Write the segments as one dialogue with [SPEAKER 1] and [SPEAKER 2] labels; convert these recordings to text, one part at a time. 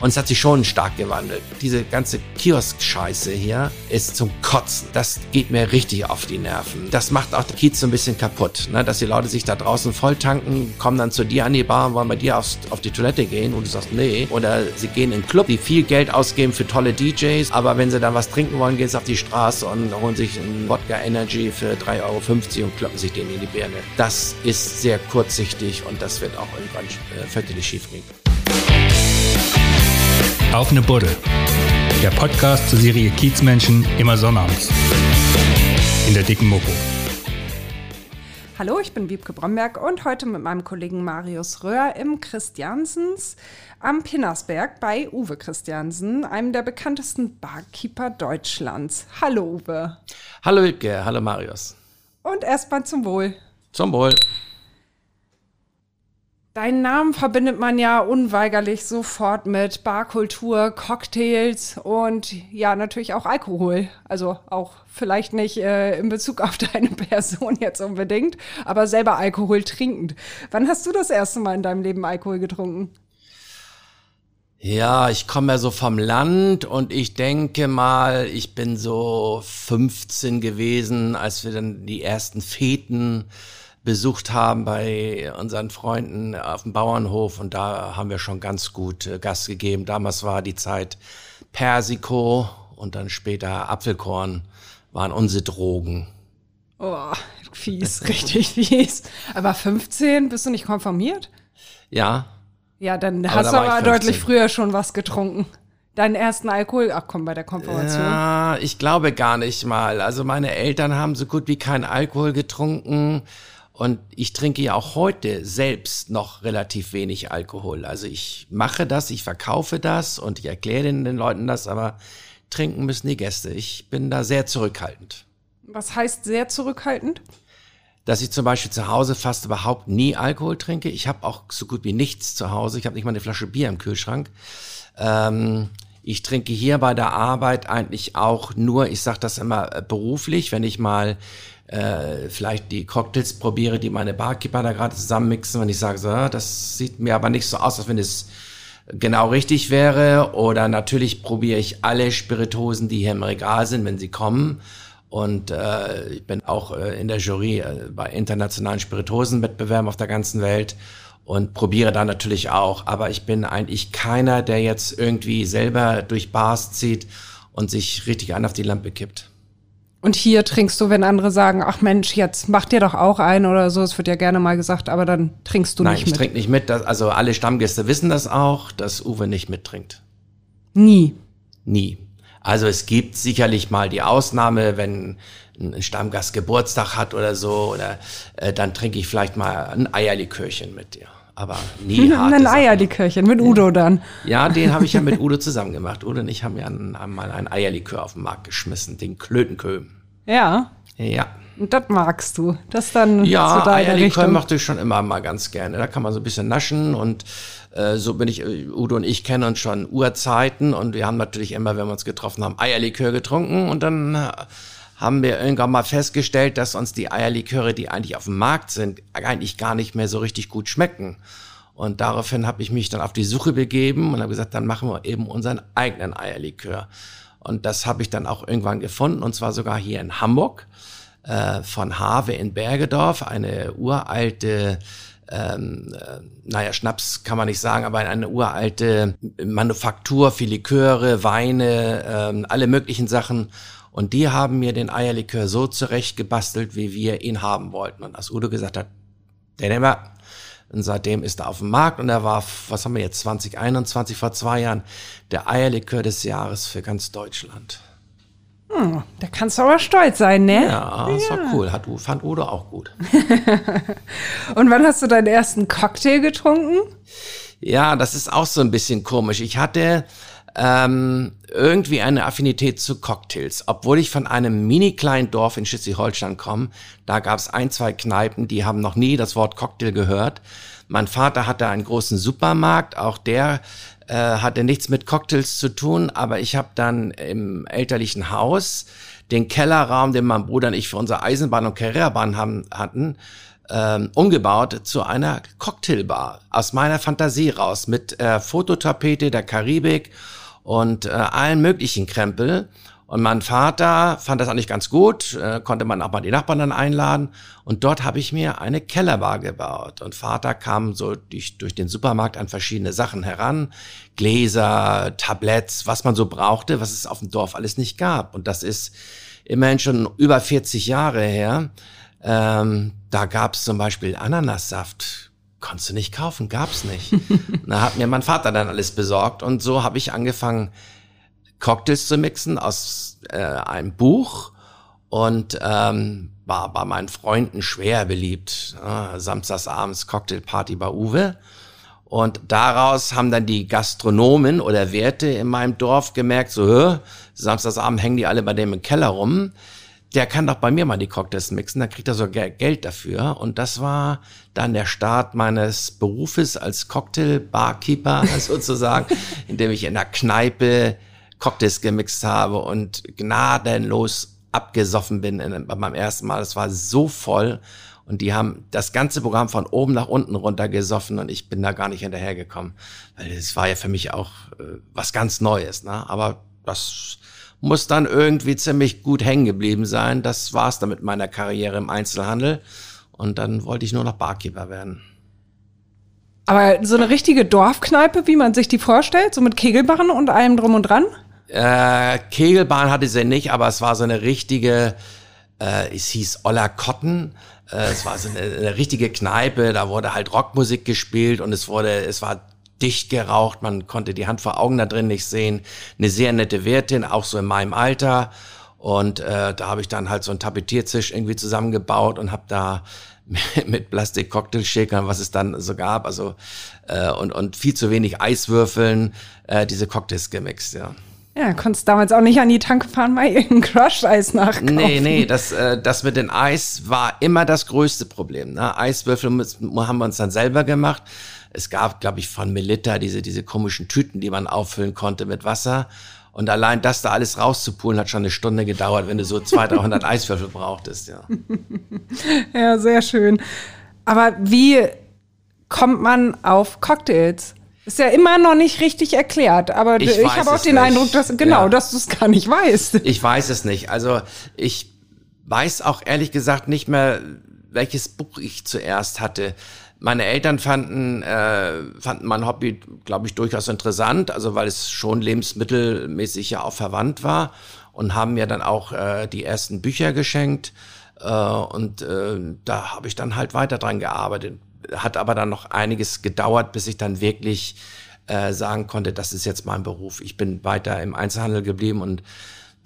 [SPEAKER 1] Und es hat sich schon stark gewandelt. Diese ganze Kiosk-Scheiße hier ist zum Kotzen. Das geht mir richtig auf die Nerven. Das macht auch der Kiez so ein bisschen kaputt, ne? dass die Leute sich da draußen voll tanken, kommen dann zu dir an die Bar, wollen bei dir aufs, auf die Toilette gehen und du sagst nee. Oder sie gehen in einen Club, die viel Geld ausgeben für tolle DJs, aber wenn sie dann was trinken wollen, gehen sie auf die Straße und holen sich einen Wodka Energy für 3,50 Euro und kloppen sich den in die Birne. Das ist sehr kurzsichtig und das wird auch irgendwann äh, völlig schief gehen.
[SPEAKER 2] Auf eine Buddel. Der Podcast zur Serie Kiezmenschen immer sonnabends. In der dicken Mopo.
[SPEAKER 3] Hallo, ich bin Wiebke Bromberg und heute mit meinem Kollegen Marius Röhr im Christiansens am Pinnersberg bei Uwe Christiansen, einem der bekanntesten Barkeeper Deutschlands. Hallo Uwe.
[SPEAKER 1] Hallo Wiebke, hallo Marius.
[SPEAKER 3] Und erstmal zum Wohl.
[SPEAKER 1] Zum Wohl.
[SPEAKER 3] Deinen Namen verbindet man ja unweigerlich sofort mit Barkultur, Cocktails und ja, natürlich auch Alkohol. Also auch vielleicht nicht äh, in Bezug auf deine Person jetzt unbedingt, aber selber Alkohol trinkend. Wann hast du das erste Mal in deinem Leben Alkohol getrunken?
[SPEAKER 1] Ja, ich komme ja so vom Land und ich denke mal, ich bin so 15 gewesen, als wir dann die ersten Feten besucht haben bei unseren Freunden auf dem Bauernhof und da haben wir schon ganz gut äh, Gas gegeben. Damals war die Zeit Persiko und dann später Apfelkorn waren unsere Drogen.
[SPEAKER 3] Oh, fies, richtig fies. Aber 15, bist du nicht konformiert?
[SPEAKER 1] Ja.
[SPEAKER 3] Ja, dann aber hast du aber deutlich früher schon was getrunken. Deinen ersten Alkohol, ach komm, bei der Konfirmation.
[SPEAKER 1] Ja, ich glaube gar nicht mal. Also meine Eltern haben so gut wie keinen Alkohol getrunken. Und ich trinke ja auch heute selbst noch relativ wenig Alkohol. Also ich mache das, ich verkaufe das und ich erkläre den, den Leuten das, aber trinken müssen die Gäste. Ich bin da sehr zurückhaltend.
[SPEAKER 3] Was heißt sehr zurückhaltend?
[SPEAKER 1] Dass ich zum Beispiel zu Hause fast überhaupt nie Alkohol trinke. Ich habe auch so gut wie nichts zu Hause. Ich habe nicht mal eine Flasche Bier im Kühlschrank. Ähm, ich trinke hier bei der Arbeit eigentlich auch nur, ich sage das immer äh, beruflich, wenn ich mal äh, vielleicht die Cocktails probiere, die meine Barkeeper da gerade zusammenmixen, wenn ich sage, so, ah, das sieht mir aber nicht so aus, als wenn es genau richtig wäre. Oder natürlich probiere ich alle Spiritosen, die hier im Regal sind, wenn sie kommen. Und äh, ich bin auch äh, in der Jury äh, bei internationalen Spiritosenwettbewerben auf der ganzen Welt und probiere da natürlich auch. Aber ich bin eigentlich keiner, der jetzt irgendwie selber durch Bars zieht und sich richtig an auf die Lampe kippt.
[SPEAKER 3] Und hier trinkst du, wenn andere sagen, ach Mensch, jetzt mach dir doch auch ein oder so, es wird ja gerne mal gesagt, aber dann trinkst du
[SPEAKER 1] Nein,
[SPEAKER 3] nicht mit.
[SPEAKER 1] Nein, ich trinke nicht mit. also alle Stammgäste wissen das auch, dass Uwe nicht mittrinkt.
[SPEAKER 3] Nie.
[SPEAKER 1] Nie. Also es gibt sicherlich mal die Ausnahme, wenn ein Stammgast Geburtstag hat oder so, oder äh, dann trinke ich vielleicht mal ein Eierlikörchen mit dir aber nie harte
[SPEAKER 3] Ein Eierlikörchen mit Udo dann.
[SPEAKER 1] Ja, den habe ich ja mit Udo zusammen gemacht. Udo und ich haben ja einmal ein Eierlikör auf den Markt geschmissen, den Klötenköhm.
[SPEAKER 3] Ja.
[SPEAKER 1] Ja.
[SPEAKER 3] Und das magst du. Das dann
[SPEAKER 1] ja, zu Eierlikör Richtung. mochte ich schon immer mal ganz gerne. Da kann man so ein bisschen naschen und äh, so bin ich, äh, Udo und ich kennen uns schon Urzeiten und wir haben natürlich immer, wenn wir uns getroffen haben, Eierlikör getrunken und dann äh, haben wir irgendwann mal festgestellt, dass uns die Eierliköre, die eigentlich auf dem Markt sind, eigentlich gar nicht mehr so richtig gut schmecken. Und daraufhin habe ich mich dann auf die Suche begeben und habe gesagt, dann machen wir eben unseren eigenen Eierlikör. Und das habe ich dann auch irgendwann gefunden, und zwar sogar hier in Hamburg, äh, von Have in Bergedorf, eine uralte ähm, äh, naja, Schnaps kann man nicht sagen, aber eine uralte Manufaktur für Liköre, Weine, ähm, alle möglichen Sachen. Und die haben mir den Eierlikör so zurechtgebastelt, wie wir ihn haben wollten. Und als Udo gesagt hat, den nehmen wir. Und seitdem ist er auf dem Markt und er war, was haben wir jetzt, 2021, vor zwei Jahren, der Eierlikör des Jahres für ganz Deutschland.
[SPEAKER 3] Hm, da kannst du aber stolz sein, ne?
[SPEAKER 1] Ja, das ja. war cool. Hat, fand Udo auch gut.
[SPEAKER 3] und wann hast du deinen ersten Cocktail getrunken?
[SPEAKER 1] Ja, das ist auch so ein bisschen komisch. Ich hatte ähm, irgendwie eine Affinität zu Cocktails. Obwohl ich von einem mini kleinen Dorf in Schleswig-Holstein komme, da gab es ein, zwei Kneipen, die haben noch nie das Wort Cocktail gehört. Mein Vater hatte einen großen Supermarkt, auch der äh, hatte nichts mit Cocktails zu tun, aber ich habe dann im elterlichen Haus den Kellerraum, den mein Bruder und ich für unsere Eisenbahn und Carrera-Bahn haben, hatten, ähm, umgebaut zu einer Cocktailbar aus meiner Fantasie raus mit äh, Fototapete der Karibik und äh, allen möglichen Krempel. Und mein Vater fand das eigentlich ganz gut, äh, konnte man auch mal die Nachbarn dann einladen. Und dort habe ich mir eine Kellerbar gebaut. Und Vater kam so durch, durch den Supermarkt an verschiedene Sachen heran. Gläser, Tabletts, was man so brauchte, was es auf dem Dorf alles nicht gab. Und das ist immerhin schon über 40 Jahre her. Ähm, da gab es zum Beispiel Ananassaft. Konntest du nicht kaufen, gab's nicht. da hat mir mein Vater dann alles besorgt. Und so habe ich angefangen, Cocktails zu mixen aus äh, einem Buch und ähm, war bei meinen Freunden schwer beliebt. Äh, samstagsabends Cocktailparty bei Uwe. Und daraus haben dann die Gastronomen oder Werte in meinem Dorf gemerkt, so, samstagsabend hängen die alle bei dem im Keller rum. Der kann doch bei mir mal die Cocktails mixen, dann kriegt er so Geld dafür. Und das war dann der Start meines Berufes als Cocktail-Barkeeper sozusagen, indem ich in der Kneipe Cocktails gemixt habe und gnadenlos abgesoffen bin in, bei meinem ersten Mal. Es war so voll und die haben das ganze Programm von oben nach unten runtergesoffen und ich bin da gar nicht hinterhergekommen. Weil es war ja für mich auch äh, was ganz Neues. Ne? Aber das muss dann irgendwie ziemlich gut hängen geblieben sein. Das war's dann mit meiner Karriere im Einzelhandel. Und dann wollte ich nur noch Barkeeper werden.
[SPEAKER 3] Aber so eine richtige Dorfkneipe, wie man sich die vorstellt, so mit Kegelbarren und allem drum und dran?
[SPEAKER 1] Äh, Kegelbahn hatte sie nicht, aber es war so eine richtige, äh, es hieß Olla Cotton. Äh, es war so eine, eine richtige Kneipe, da wurde halt Rockmusik gespielt und es wurde, es war dicht geraucht, man konnte die Hand vor Augen da drin nicht sehen. Eine sehr nette Wirtin, auch so in meinem Alter. Und äh, da habe ich dann halt so einen Tapetiertisch irgendwie zusammengebaut und habe da mit Plastik-Cocktailshakern, was es dann so gab, also äh, und, und viel zu wenig Eiswürfeln, äh, diese Cocktails gemixt, ja.
[SPEAKER 3] Ja, konntest damals auch nicht an die Tanke fahren, mal irgendein Crush-Eis nachkaufen.
[SPEAKER 1] Nee, nee, das, äh, das mit dem Eis war immer das größte Problem. Ne? Eiswürfel haben wir uns dann selber gemacht. Es gab, glaube ich, von Melitta diese, diese komischen Tüten, die man auffüllen konnte mit Wasser. Und allein das da alles rauszupulen, hat schon eine Stunde gedauert, wenn du so 200, 300 Eiswürfel brauchtest, ja.
[SPEAKER 3] ja, sehr schön. Aber wie kommt man auf Cocktails? Ist ja immer noch nicht richtig erklärt, aber ich, ich habe auch den nicht. Eindruck, dass genau, ja. dass du es gar nicht weißt.
[SPEAKER 1] Ich weiß es nicht. Also ich weiß auch ehrlich gesagt nicht mehr, welches Buch ich zuerst hatte. Meine Eltern fanden, äh, fanden mein Hobby, glaube ich, durchaus interessant, also weil es schon lebensmittelmäßig ja auch verwandt war und haben mir dann auch äh, die ersten Bücher geschenkt. Äh, und äh, da habe ich dann halt weiter dran gearbeitet hat aber dann noch einiges gedauert, bis ich dann wirklich äh, sagen konnte, das ist jetzt mein Beruf. Ich bin weiter im Einzelhandel geblieben und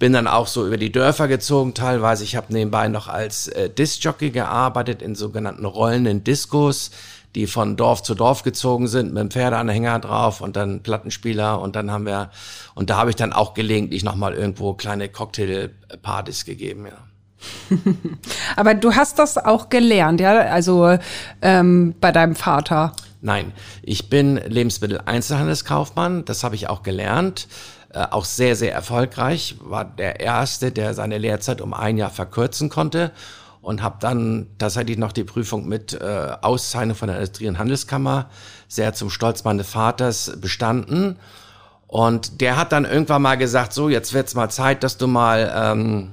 [SPEAKER 1] bin dann auch so über die Dörfer gezogen teilweise. Ich habe nebenbei noch als äh, Discjockey gearbeitet in sogenannten rollenden Diskos, die von Dorf zu Dorf gezogen sind mit einem Pferdeanhänger drauf und dann Plattenspieler und dann haben wir und da habe ich dann auch gelegentlich noch mal irgendwo kleine Cocktailpartys gegeben, ja.
[SPEAKER 3] Aber du hast das auch gelernt, ja? Also ähm, bei deinem Vater.
[SPEAKER 1] Nein, ich bin Lebensmittel-Einzelhandelskaufmann. Das habe ich auch gelernt. Äh, auch sehr, sehr erfolgreich. War der Erste, der seine Lehrzeit um ein Jahr verkürzen konnte. Und habe dann tatsächlich noch die Prüfung mit äh, Auszeichnung von der Industrie- und Handelskammer sehr zum Stolz meines Vaters bestanden. Und der hat dann irgendwann mal gesagt, so, jetzt wird's mal Zeit, dass du mal... Ähm,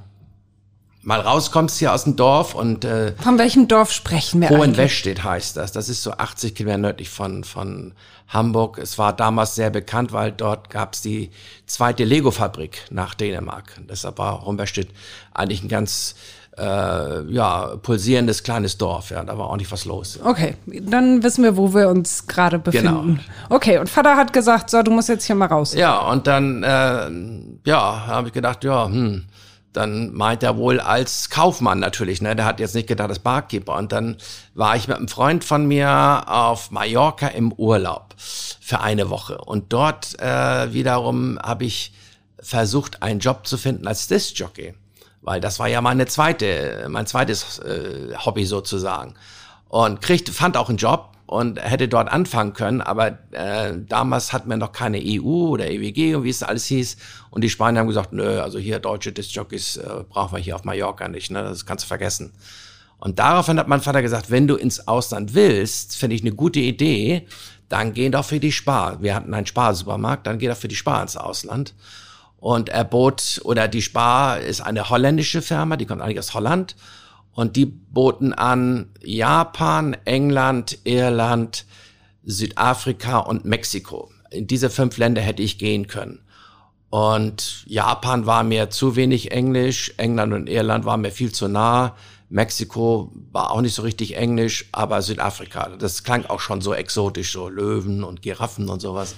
[SPEAKER 1] mal rauskommst hier aus dem Dorf und äh,
[SPEAKER 3] von welchem Dorf sprechen wir
[SPEAKER 1] Hohenwestedt heißt das. Das ist so 80 Kilometer nördlich von von Hamburg. Es war damals sehr bekannt, weil dort gab es die zweite Lego-Fabrik nach Dänemark. Deshalb war Hohenwestedt eigentlich ein ganz äh, ja, pulsierendes kleines Dorf. Ja, da war auch nicht was los.
[SPEAKER 3] Okay, dann wissen wir, wo wir uns gerade befinden. Genau. Okay, und Vater hat gesagt, so, du musst jetzt hier mal raus.
[SPEAKER 1] Ja, und dann, äh, ja, habe ich gedacht, ja, hm, dann meint er wohl als Kaufmann natürlich, ne? Der hat jetzt nicht gedacht, als Barkeeper. Und dann war ich mit einem Freund von mir auf Mallorca im Urlaub für eine Woche. Und dort äh, wiederum habe ich versucht, einen Job zu finden als Disc-Jockey. Weil das war ja meine zweite, mein zweites äh, Hobby sozusagen. Und kriegte, fand auch einen Job und hätte dort anfangen können, aber äh, damals hatten wir noch keine EU oder EWG und wie es alles hieß. Und die Spanier haben gesagt, nö, also hier deutsche Discjockeys äh, brauchen wir hier auf Mallorca nicht, ne? das kannst du vergessen. Und daraufhin hat mein Vater gesagt, wenn du ins Ausland willst, finde ich eine gute Idee, dann geh doch für die Spar. Wir hatten einen Sparsupermarkt, dann geh doch für die Spar ins Ausland. Und er bot, oder die Spar ist eine holländische Firma, die kommt eigentlich aus Holland. Und die boten an Japan, England, Irland, Südafrika und Mexiko. In diese fünf Länder hätte ich gehen können. Und Japan war mir zu wenig Englisch, England und Irland waren mir viel zu nah. Mexiko war auch nicht so richtig Englisch, aber Südafrika, das klang auch schon so exotisch, so Löwen und Giraffen und sowas.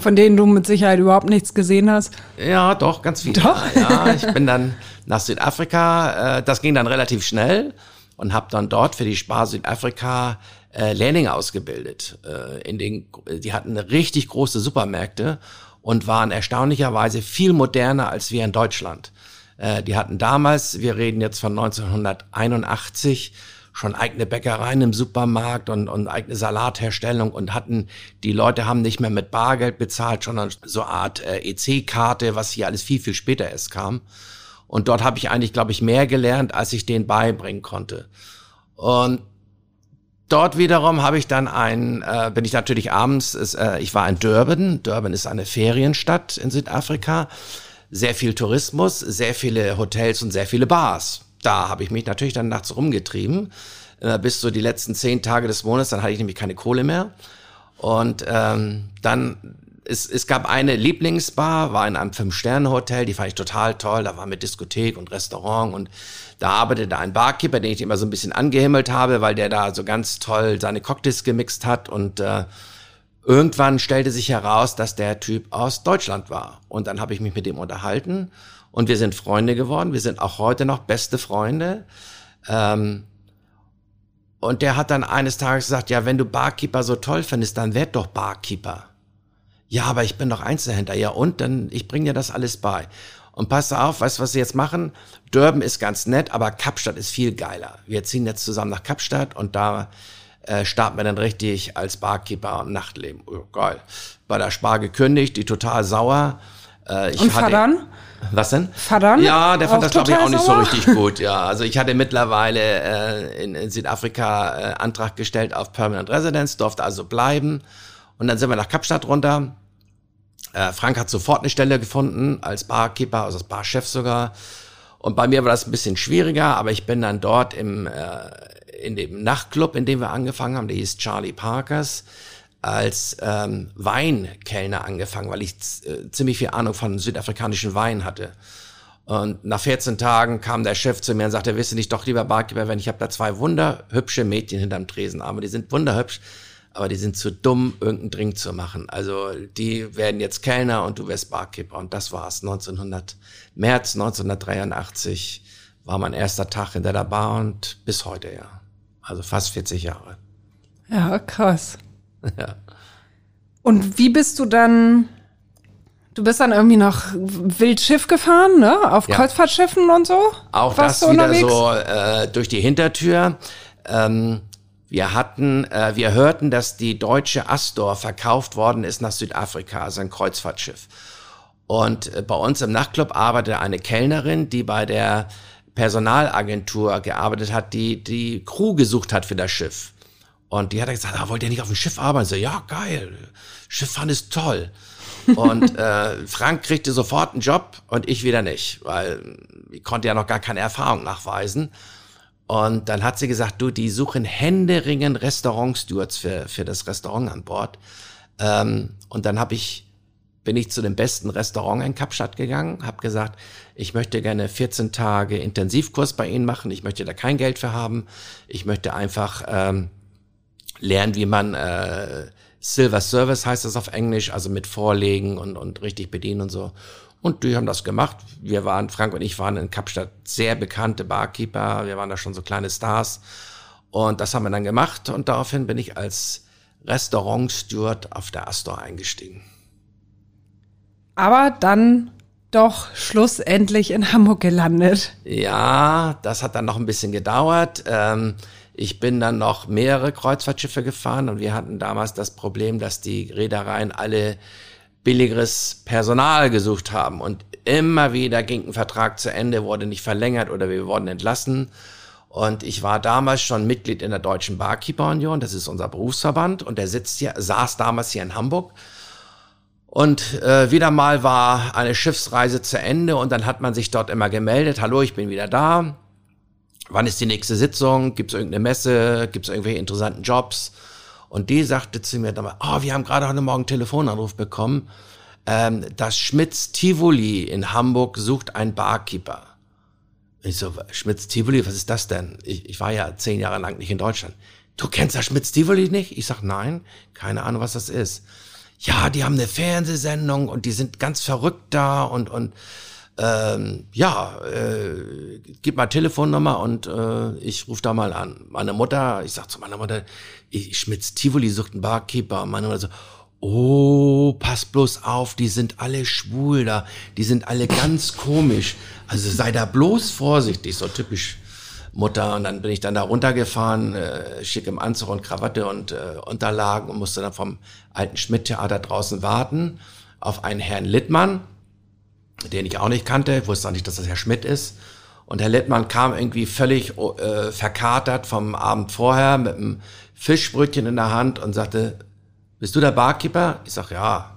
[SPEAKER 3] Von denen du mit Sicherheit überhaupt nichts gesehen hast.
[SPEAKER 1] Ja, doch, ganz viel.
[SPEAKER 3] Doch?
[SPEAKER 1] Ja, ich bin dann nach Südafrika, äh, das ging dann relativ schnell und habe dann dort für die Spar Südafrika äh, Lehrlinge ausgebildet. Äh, in den, die hatten richtig große Supermärkte und waren erstaunlicherweise viel moderner als wir in Deutschland. Äh, die hatten damals, wir reden jetzt von 1981, schon eigene Bäckereien im Supermarkt und, und eigene Salatherstellung und hatten, die Leute haben nicht mehr mit Bargeld bezahlt, sondern so eine Art äh, EC-Karte, was hier alles viel, viel später erst kam. Und dort habe ich eigentlich, glaube ich, mehr gelernt, als ich denen beibringen konnte. Und dort wiederum habe ich dann ein, äh, bin ich natürlich abends, ist, äh, ich war in Durban. Durban ist eine Ferienstadt in Südafrika sehr viel Tourismus, sehr viele Hotels und sehr viele Bars. Da habe ich mich natürlich dann nachts rumgetrieben, bis so die letzten zehn Tage des Monats, dann hatte ich nämlich keine Kohle mehr. Und ähm, dann, es, es gab eine Lieblingsbar, war in einem Fünf-Sterne-Hotel, die fand ich total toll, da war mit Diskothek und Restaurant und da arbeitete ein Barkeeper, den ich immer so ein bisschen angehimmelt habe, weil der da so ganz toll seine Cocktails gemixt hat und äh, Irgendwann stellte sich heraus, dass der Typ aus Deutschland war. Und dann habe ich mich mit dem unterhalten und wir sind Freunde geworden. Wir sind auch heute noch beste Freunde. Ähm, und der hat dann eines Tages gesagt, ja, wenn du Barkeeper so toll findest, dann werd doch Barkeeper. Ja, aber ich bin doch Einzelhändler. Ja, und dann, ich bringe dir das alles bei. Und pass auf, weißt du, was sie jetzt machen? Durban ist ganz nett, aber Kapstadt ist viel geiler. Wir ziehen jetzt zusammen nach Kapstadt und da äh, starten wir dann richtig als Barkeeper und Nachtleben. Oh, geil. Bei der Spar gekündigt, die total sauer.
[SPEAKER 3] Äh, ich und Fadern?
[SPEAKER 1] Was denn?
[SPEAKER 3] Fadern?
[SPEAKER 1] Ja, der fand das, glaube ich, auch nicht sauer? so richtig gut. Ja, also ich hatte mittlerweile äh, in, in Südafrika äh, Antrag gestellt auf Permanent Residence, durfte also bleiben. Und dann sind wir nach Kapstadt runter. Äh, Frank hat sofort eine Stelle gefunden, als Barkeeper, also als Barchef sogar. Und bei mir war das ein bisschen schwieriger, aber ich bin dann dort im, äh, in dem Nachtclub, in dem wir angefangen haben, der hieß Charlie Parkers, als ähm, Weinkellner angefangen, weil ich äh, ziemlich viel Ahnung von südafrikanischen Wein hatte. Und nach 14 Tagen kam der Chef zu mir und sagte, wisst ihr nicht doch lieber Barkeeper, wenn ich habe da zwei wunderhübsche Mädchen hinterm Tresen, aber die sind wunderhübsch, aber die sind zu dumm, irgendeinen Drink zu machen. Also die werden jetzt Kellner und du wirst Barkeeper. Und das war's. 1900, März 1983 war mein erster Tag in der Bar und bis heute, ja. Also fast 40 Jahre.
[SPEAKER 3] Ja, krass. ja. Und wie bist du dann, du bist dann irgendwie noch Wildschiff gefahren, ne? Auf ja. Kreuzfahrtschiffen und so?
[SPEAKER 1] Auch Warst das wieder so äh, durch die Hintertür. Ähm, wir hatten, äh, wir hörten, dass die deutsche Astor verkauft worden ist nach Südafrika, also ein Kreuzfahrtschiff. Und äh, bei uns im Nachtclub arbeitete eine Kellnerin, die bei der Personalagentur gearbeitet hat, die die Crew gesucht hat für das Schiff. Und die hat gesagt, ah, wollt ihr nicht auf dem Schiff arbeiten? So, ja, geil. Schifffahren ist toll. und äh, Frank kriegte sofort einen Job und ich wieder nicht, weil ich konnte ja noch gar keine Erfahrung nachweisen. Und dann hat sie gesagt, du, die suchen händeringend Restaurantstewards für, für das Restaurant an Bord. Ähm, und dann habe ich bin ich zu dem besten Restaurant in Kapstadt gegangen, habe gesagt, ich möchte gerne 14 Tage Intensivkurs bei Ihnen machen, ich möchte da kein Geld für haben, ich möchte einfach ähm, lernen, wie man äh, Silver Service heißt das auf Englisch, also mit Vorlegen und, und richtig bedienen und so. Und die haben das gemacht. Wir waren, Frank und ich waren in Kapstadt sehr bekannte Barkeeper, wir waren da schon so kleine Stars. Und das haben wir dann gemacht und daraufhin bin ich als Restaurantsteward auf der Astor eingestiegen
[SPEAKER 3] aber dann doch schlussendlich in Hamburg gelandet.
[SPEAKER 1] Ja, das hat dann noch ein bisschen gedauert. Ähm, ich bin dann noch mehrere Kreuzfahrtschiffe gefahren und wir hatten damals das Problem, dass die Reedereien alle billigeres Personal gesucht haben und immer wieder ging ein Vertrag zu Ende, wurde nicht verlängert oder wir wurden entlassen. Und ich war damals schon Mitglied in der Deutschen Barkeeper Union, das ist unser Berufsverband, und der sitzt hier, saß damals hier in Hamburg. Und äh, wieder mal war eine Schiffsreise zu Ende und dann hat man sich dort immer gemeldet, hallo, ich bin wieder da. Wann ist die nächste Sitzung? Gibt es irgendeine Messe? Gibt es irgendwelche interessanten Jobs? Und die sagte zu mir damals, oh, wir haben gerade heute Morgen einen Telefonanruf bekommen. Ähm, das Schmitz Tivoli in Hamburg sucht einen Barkeeper. Ich so, Schmitz Tivoli, was ist das denn? Ich, ich war ja zehn Jahre lang nicht in Deutschland. Du kennst das Schmitz Tivoli nicht? Ich sag, nein, keine Ahnung, was das ist. Ja, die haben eine Fernsehsendung und die sind ganz verrückt da und, und ähm, ja, äh, gib mal Telefonnummer und äh, ich rufe da mal an. Meine Mutter, ich sag zu meiner Mutter, ich, Schmitz Tivoli sucht einen Barkeeper. Meine Mutter so, oh, pass bloß auf, die sind alle schwul da, die sind alle ganz komisch. Also sei da bloß vorsichtig, so typisch Mutter. Und dann bin ich dann da runtergefahren, äh, schick im Anzug und Krawatte und äh, Unterlagen und musste dann vom alten Schmidt-Theater draußen warten auf einen Herrn Littmann, den ich auch nicht kannte. Ich wusste auch nicht, dass das Herr Schmidt ist. Und Herr Littmann kam irgendwie völlig äh, verkatert vom Abend vorher mit einem Fischbrötchen in der Hand und sagte, bist du der Barkeeper? Ich sag, ja.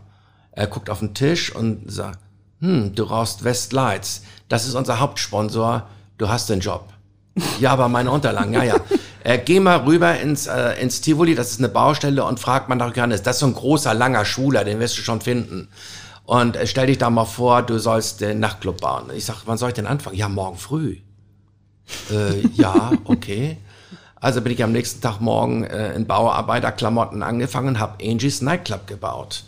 [SPEAKER 1] Er guckt auf den Tisch und sagt, hm, du rauchst Westlights. Das ist unser Hauptsponsor. Du hast den Job. Ja, aber meine Unterlagen, ja, ja. Äh, geh mal rüber ins, äh, ins Tivoli, das ist eine Baustelle, und frag mal nach Johannes. Das ist so ein großer, langer Schwuler, den wirst du schon finden. Und äh, stell dich da mal vor, du sollst den Nachtclub bauen. Ich sag, wann soll ich denn anfangen? Ja, morgen früh. Äh, ja, okay. Also bin ich am nächsten Tag morgen äh, in Bauarbeiterklamotten angefangen und habe Angie's Nightclub gebaut.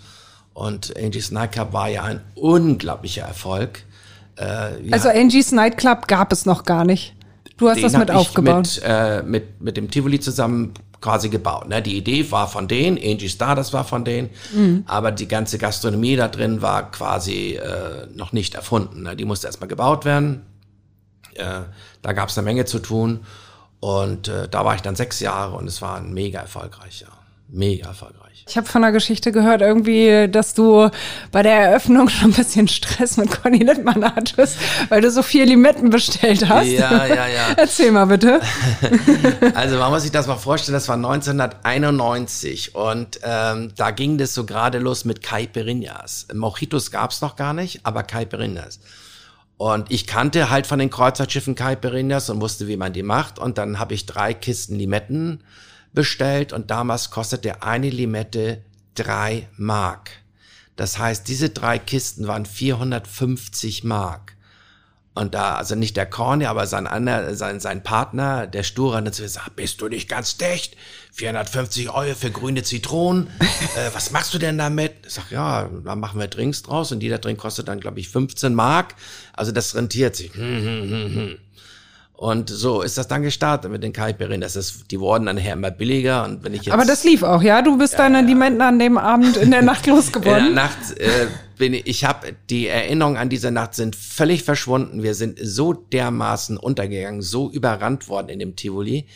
[SPEAKER 1] Und Angie's Nightclub war ja ein unglaublicher Erfolg.
[SPEAKER 3] Äh, also Angie's Nightclub gab es noch gar nicht. Du hast das mit aufgebaut.
[SPEAKER 1] Mit, äh, mit, mit dem Tivoli zusammen quasi gebaut. Ne? Die Idee war von denen, Angie Star, das war von denen, mhm. aber die ganze Gastronomie da drin war quasi äh, noch nicht erfunden. Ne? Die musste erstmal gebaut werden. Äh, da gab es eine Menge zu tun. Und äh, da war ich dann sechs Jahre und es war ein mega erfolgreich, ja. Mega erfolgreich.
[SPEAKER 3] Ich habe von der Geschichte gehört, irgendwie, dass du bei der Eröffnung schon ein bisschen Stress mit Conny Littmann hattest, weil du so viel Limetten bestellt hast.
[SPEAKER 1] Ja, ja, ja.
[SPEAKER 3] Erzähl mal bitte.
[SPEAKER 1] Also man muss sich das mal vorstellen, das war 1991 und ähm, da ging das so gerade los mit Caipirinhas. Mojitos gab's noch gar nicht, aber Caipirinhas. Und ich kannte halt von den Kreuzfahrtschiffen Caipirinhas und wusste, wie man die macht. Und dann habe ich drei Kisten Limetten bestellt und damals kostete eine Limette drei Mark. Das heißt, diese drei Kisten waren 450 Mark. Und da, also nicht der Corny, aber sein, anderer, sein, sein Partner, der Sture, hat gesagt, bist du nicht ganz dicht? 450 Euro für grüne Zitronen. äh, was machst du denn damit? Ich sag, ja, da machen wir Drinks draus und jeder Drink kostet dann, glaube ich, 15 Mark. Also das rentiert sich. Hm, hm, hm, hm. Und so ist das dann gestartet mit den Kaiperin. Das ist, die wurden dann nachher immer billiger. Und wenn ich jetzt,
[SPEAKER 3] Aber das lief auch, ja? Du bist ja, deine ja. Limetten an dem Abend in der Nacht losgeworden.
[SPEAKER 1] In der Nacht äh, bin ich, ich habe die Erinnerungen an diese Nacht sind völlig verschwunden. Wir sind so dermaßen untergegangen, so überrannt worden in dem Tivoli,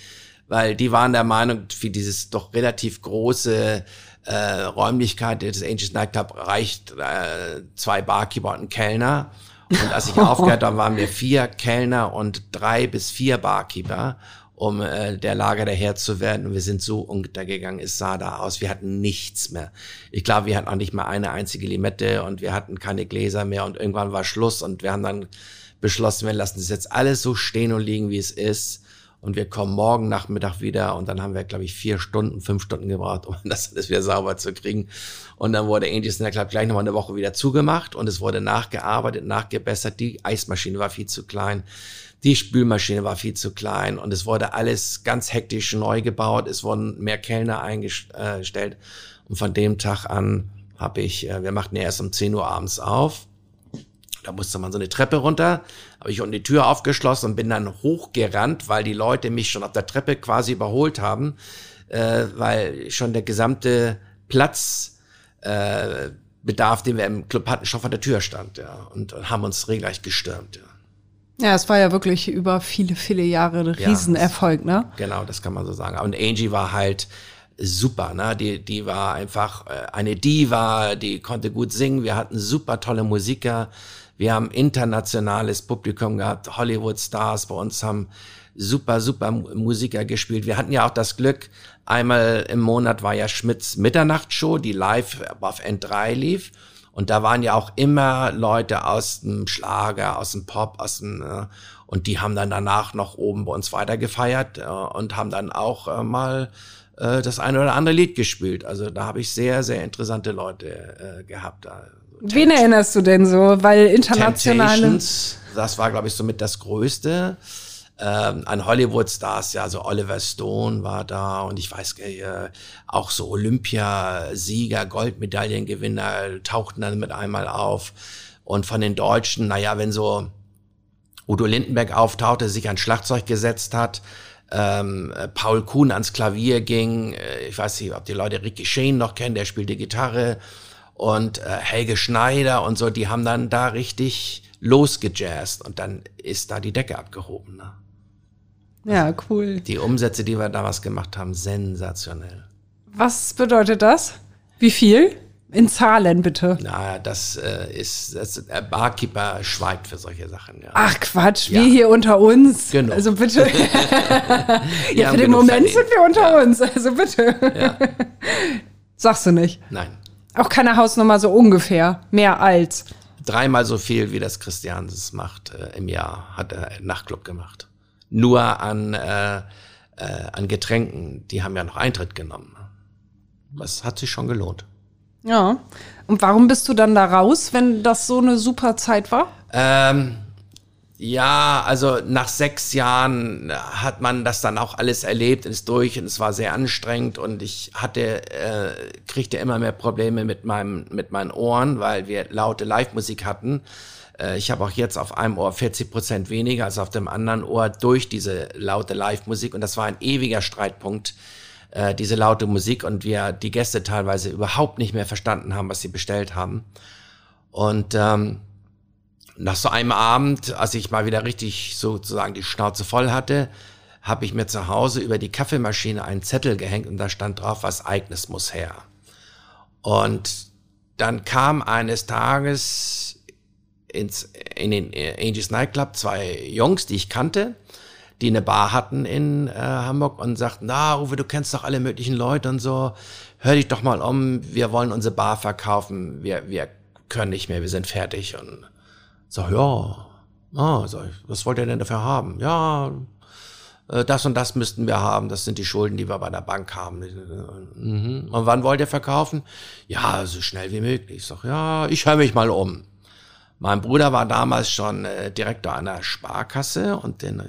[SPEAKER 1] weil die waren der Meinung, für dieses doch relativ große äh, Räumlichkeit des Angels Nightclub reicht äh, zwei Barkeeper und ein Kellner. Und als ich aufgehört habe, waren wir vier Kellner und drei bis vier Barkeeper, um äh, der Lager der Herr zu werden. Und wir sind so untergegangen, es sah da aus. Wir hatten nichts mehr. Ich glaube, wir hatten auch nicht mal eine einzige Limette und wir hatten keine Gläser mehr und irgendwann war Schluss und wir haben dann beschlossen, wir lassen das jetzt alles so stehen und liegen, wie es ist und wir kommen morgen Nachmittag wieder und dann haben wir, glaube ich, vier Stunden, fünf Stunden gebraucht, um das alles wieder sauber zu kriegen. Und dann wurde Angels in der Club gleich nochmal eine Woche wieder zugemacht und es wurde nachgearbeitet, nachgebessert. Die Eismaschine war viel zu klein. Die Spülmaschine war viel zu klein und es wurde alles ganz hektisch neu gebaut. Es wurden mehr Kellner eingestellt. Und von dem Tag an habe ich, äh, wir machten ja erst um 10 Uhr abends auf da musste man so eine Treppe runter, habe ich unten die Tür aufgeschlossen und bin dann hochgerannt, weil die Leute mich schon auf der Treppe quasi überholt haben, äh, weil schon der gesamte Platz äh, Bedarf, den wir im Club hatten, schon vor der Tür stand, ja, und, und haben uns regelrecht gestürmt, ja.
[SPEAKER 3] Ja, es war ja wirklich über viele, viele Jahre ein Riesenerfolg, ja,
[SPEAKER 1] ne? Genau, das kann man so sagen. Und Angie war halt super, ne? Die, die war einfach äh, eine Diva, die konnte gut singen. Wir hatten super tolle Musiker. Wir haben internationales Publikum gehabt, Hollywood-Stars bei uns haben super, super Musiker gespielt. Wir hatten ja auch das Glück, einmal im Monat war ja Schmidts Mitternachtsshow, die live auf N3 lief. Und da waren ja auch immer Leute aus dem Schlager, aus dem Pop, aus dem, äh, und die haben dann danach noch oben bei uns weiter gefeiert äh, und haben dann auch äh, mal äh, das eine oder andere Lied gespielt. Also da habe ich sehr, sehr interessante Leute äh, gehabt. Da.
[SPEAKER 3] Wen erinnerst du denn so? Weil internationale.
[SPEAKER 1] Das war, glaube ich, somit das Größte. Ähm, an Hollywood-Stars, ja, so Oliver Stone war da und ich weiß äh, auch so Olympiasieger, Goldmedaillengewinner tauchten dann mit einmal auf. Und von den Deutschen, naja, wenn so Udo Lindenberg auftauchte, sich ein Schlagzeug gesetzt hat, ähm, Paul Kuhn ans Klavier ging, äh, ich weiß nicht, ob die Leute Ricky Shane noch kennen, der spielte Gitarre und äh, Helge Schneider und so, die haben dann da richtig losgejazzt und dann ist da die Decke abgehoben. Ne?
[SPEAKER 3] Ja, cool.
[SPEAKER 1] Die Umsätze, die wir damals gemacht haben, sensationell.
[SPEAKER 3] Was bedeutet das? Wie viel? In Zahlen bitte.
[SPEAKER 1] Na, das äh, ist, das, der Barkeeper schweigt für solche Sachen. Ja.
[SPEAKER 3] Ach Quatsch, ja. wir hier unter uns.
[SPEAKER 1] Genau.
[SPEAKER 3] Also bitte. ja, für den Moment verdient. sind wir unter ja. uns. Also bitte. Sagst du nicht?
[SPEAKER 1] Nein.
[SPEAKER 3] Auch keine Hausnummer so ungefähr. Mehr als.
[SPEAKER 1] Dreimal so viel, wie das Christian das macht äh, im Jahr, hat er Nachtclub gemacht nur an, äh, äh, an Getränken. Die haben ja noch Eintritt genommen. Das hat sich schon gelohnt.
[SPEAKER 3] Ja. Und warum bist du dann da raus, wenn das so eine super Zeit war?
[SPEAKER 1] Ähm, ja, also nach sechs Jahren hat man das dann auch alles erlebt, ist durch und es war sehr anstrengend und ich hatte, äh, kriegte immer mehr Probleme mit meinem, mit meinen Ohren, weil wir laute Live-Musik hatten. Äh, ich habe auch jetzt auf einem Ohr 40 Prozent weniger als auf dem anderen Ohr durch diese laute Live-Musik. Und das war ein ewiger Streitpunkt, äh, diese laute Musik. Und wir die Gäste teilweise überhaupt nicht mehr verstanden haben, was sie bestellt haben. Und ähm, nach so einem Abend, als ich mal wieder richtig sozusagen die Schnauze voll hatte, habe ich mir zu Hause über die Kaffeemaschine einen Zettel gehängt und da stand drauf, was Eignes muss her. Und dann kam eines Tages ins, in den Angels Nightclub zwei Jungs, die ich kannte, die eine Bar hatten in äh, Hamburg und sagten, na, Uwe, du kennst doch alle möglichen Leute und so, hör dich doch mal um, wir wollen unsere Bar verkaufen, wir, wir können nicht mehr, wir sind fertig. Und so, ja, ah, so, was wollt ihr denn dafür haben? Ja, äh, das und das müssten wir haben, das sind die Schulden, die wir bei der Bank haben. Mhm. Und wann wollt ihr verkaufen? Ja, so schnell wie möglich. Ich sag, ja, ich höre mich mal um. Mein Bruder war damals schon äh, Direktor einer Sparkasse und den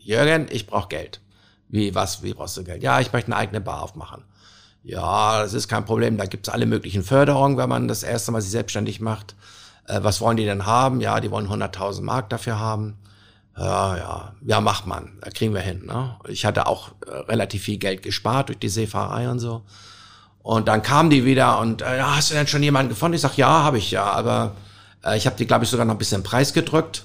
[SPEAKER 1] Jürgen, ich brauche Geld. Wie, was, wie brauchst du Geld? Ja, ich möchte eine eigene Bar aufmachen. Ja, das ist kein Problem. Da gibt's alle möglichen Förderungen, wenn man das erste Mal sich selbstständig macht. Äh, was wollen die denn haben? Ja, die wollen 100.000 Mark dafür haben. Ja, ja, ja, macht man. Da kriegen wir hin. Ne? Ich hatte auch äh, relativ viel Geld gespart durch die Seefahrerei und so. Und dann kamen die wieder und, äh, ja, hast du denn schon jemanden gefunden? Ich sag, ja, habe ich ja, aber äh, ich habe die, glaube ich, sogar noch ein bisschen Preis gedrückt.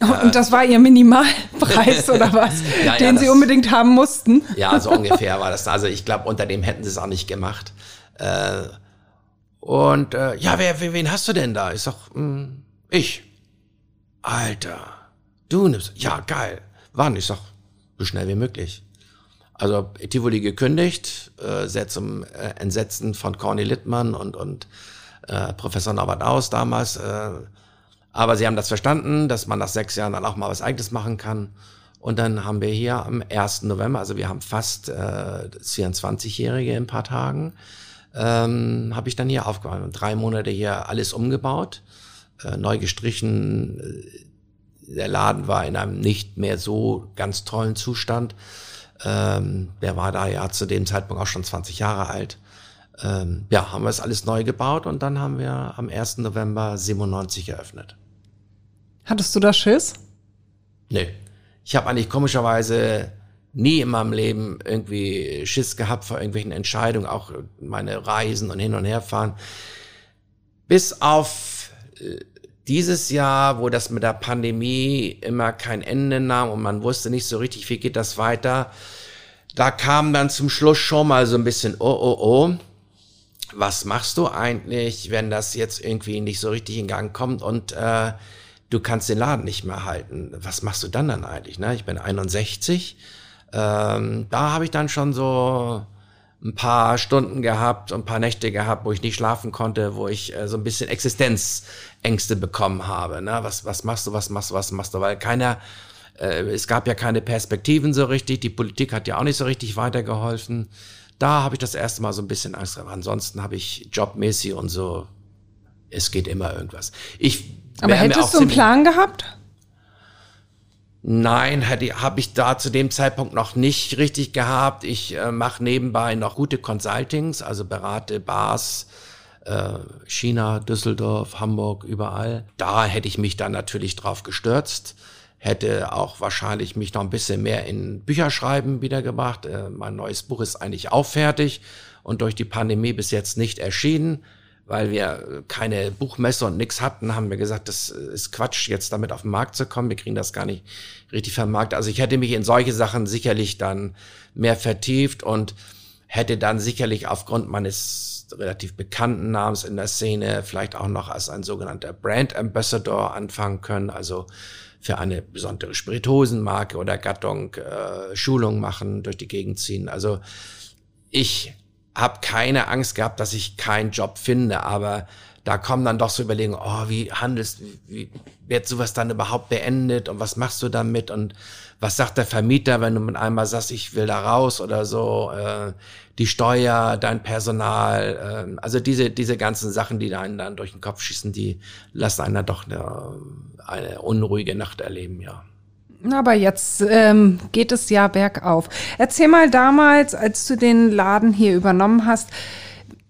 [SPEAKER 3] Und das war ihr Minimalpreis oder was, ja, den ja, sie unbedingt haben mussten?
[SPEAKER 1] Ja, so ungefähr war das. Also ich glaube, unter dem hätten sie es auch nicht gemacht. Äh, und äh, ja, wer, wen hast du denn da? Ich sag, mh, hm, ich. Alter, du nimmst. Ja, geil. Wann? Ich sag, so schnell wie möglich. Also Tivoli gekündigt, äh, sehr zum äh, Entsetzen von Corny Littmann und, und äh, Professor Norbert Aus damals. Äh, aber sie haben das verstanden, dass man nach sechs Jahren dann auch mal was Eigenes machen kann. Und dann haben wir hier am 1. November, also wir haben fast äh, 24-Jährige in ein paar Tagen, ähm, habe ich dann hier aufgebaut. Drei Monate hier alles umgebaut, äh, neu gestrichen. Der Laden war in einem nicht mehr so ganz tollen Zustand. Ähm, der war da ja zu dem Zeitpunkt auch schon 20 Jahre alt ähm, ja, haben wir es alles neu gebaut und dann haben wir am 1. November 97 eröffnet.
[SPEAKER 3] Hattest du da Schiss?
[SPEAKER 1] Nee. Ich habe eigentlich komischerweise nie in meinem Leben irgendwie Schiss gehabt vor irgendwelchen Entscheidungen, auch meine Reisen und hin und her fahren. Bis auf äh, dieses Jahr, wo das mit der Pandemie immer kein Ende nahm und man wusste nicht so richtig, wie geht das weiter, da kam dann zum Schluss schon mal so ein bisschen, oh, oh, oh was machst du eigentlich, wenn das jetzt irgendwie nicht so richtig in Gang kommt? Und äh, du kannst den Laden nicht mehr halten. Was machst du dann dann eigentlich? Ne? Ich bin 61. Ähm, da habe ich dann schon so ein paar Stunden gehabt, ein paar Nächte gehabt, wo ich nicht schlafen konnte, wo ich äh, so ein bisschen Existenzängste bekommen habe. Ne? Was, was machst du, was machst du, was machst du? Weil keiner, äh, es gab ja keine Perspektiven so richtig, die Politik hat ja auch nicht so richtig weitergeholfen. Da habe ich das erste Mal so ein bisschen Angst gehabt. Ansonsten habe ich jobmäßig und so, es geht immer irgendwas. Ich
[SPEAKER 3] Aber hättest du einen Plan gehabt?
[SPEAKER 1] Nein, habe ich da zu dem Zeitpunkt noch nicht richtig gehabt. Ich äh, mache nebenbei noch gute Consultings, also berate Bars, äh, China, Düsseldorf, Hamburg, überall. Da hätte ich mich dann natürlich drauf gestürzt, hätte auch wahrscheinlich mich noch ein bisschen mehr in Bücherschreiben wiedergebracht. Äh, mein neues Buch ist eigentlich auch fertig und durch die Pandemie bis jetzt nicht erschienen weil wir keine Buchmesse und nix hatten, haben wir gesagt, das ist Quatsch, jetzt damit auf den Markt zu kommen. Wir kriegen das gar nicht richtig vermarktet. Also ich hätte mich in solche Sachen sicherlich dann mehr vertieft und hätte dann sicherlich aufgrund meines relativ bekannten Namens in der Szene vielleicht auch noch als ein sogenannter Brand Ambassador anfangen können, also für eine besondere Spiritosenmarke oder Gattung äh, Schulung machen, durch die Gegend ziehen. Also ich habe keine Angst gehabt, dass ich keinen Job finde, aber da kommen dann doch so Überlegungen, oh, wie handelst, wie wird sowas dann überhaupt beendet und was machst du damit und was sagt der Vermieter, wenn du mit einmal sagst, ich will da raus oder so, äh, die Steuer, dein Personal, äh, also diese, diese ganzen Sachen, die da einen dann durch den Kopf schießen, die lassen dann doch eine, eine unruhige Nacht erleben, ja.
[SPEAKER 3] Aber jetzt ähm, geht es ja bergauf. Erzähl mal damals, als du den Laden hier übernommen hast,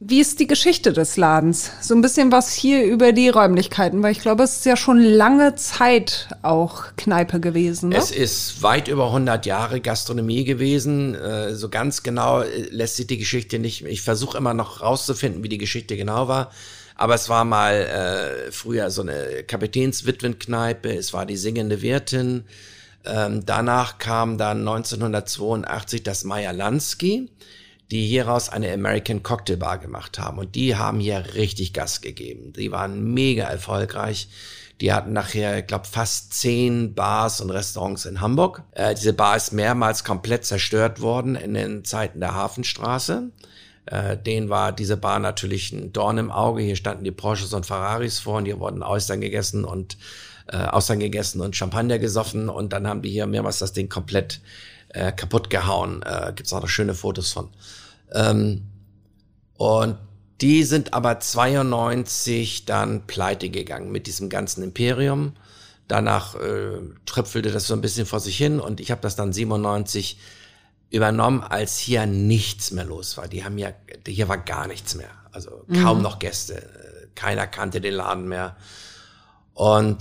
[SPEAKER 3] wie ist die Geschichte des Ladens? So ein bisschen was hier über die Räumlichkeiten, weil ich glaube, es ist ja schon lange Zeit auch Kneipe gewesen.
[SPEAKER 1] Ne? Es ist weit über 100 Jahre Gastronomie gewesen. Äh, so ganz genau äh, lässt sich die Geschichte nicht. Ich versuche immer noch rauszufinden, wie die Geschichte genau war. Aber es war mal äh, früher so eine Kapitänswitwenkneipe. Es war die singende Wirtin. Ähm, danach kam dann 1982 das Meyer Lansky, die hieraus eine American Cocktail Bar gemacht haben. Und die haben hier richtig Gas gegeben. Die waren mega erfolgreich. Die hatten nachher, ich glaube, fast zehn Bars und Restaurants in Hamburg. Äh, diese Bar ist mehrmals komplett zerstört worden in den Zeiten der Hafenstraße. Äh, denen war diese Bar natürlich ein Dorn im Auge. Hier standen die Porsches und Ferraris vor und hier wurden Austern gegessen und äh, Austern gegessen und Champagner gesoffen und dann haben die hier mehrmals das Ding komplett äh, kaputt gehauen. Äh, Gibt auch noch schöne Fotos von. Ähm, und die sind aber 92 dann pleite gegangen mit diesem ganzen Imperium. Danach äh, tröpfelte das so ein bisschen vor sich hin und ich habe das dann 97 übernommen, als hier nichts mehr los war. Die haben ja, hier war gar nichts mehr. Also kaum mhm. noch Gäste. Keiner kannte den Laden mehr. Und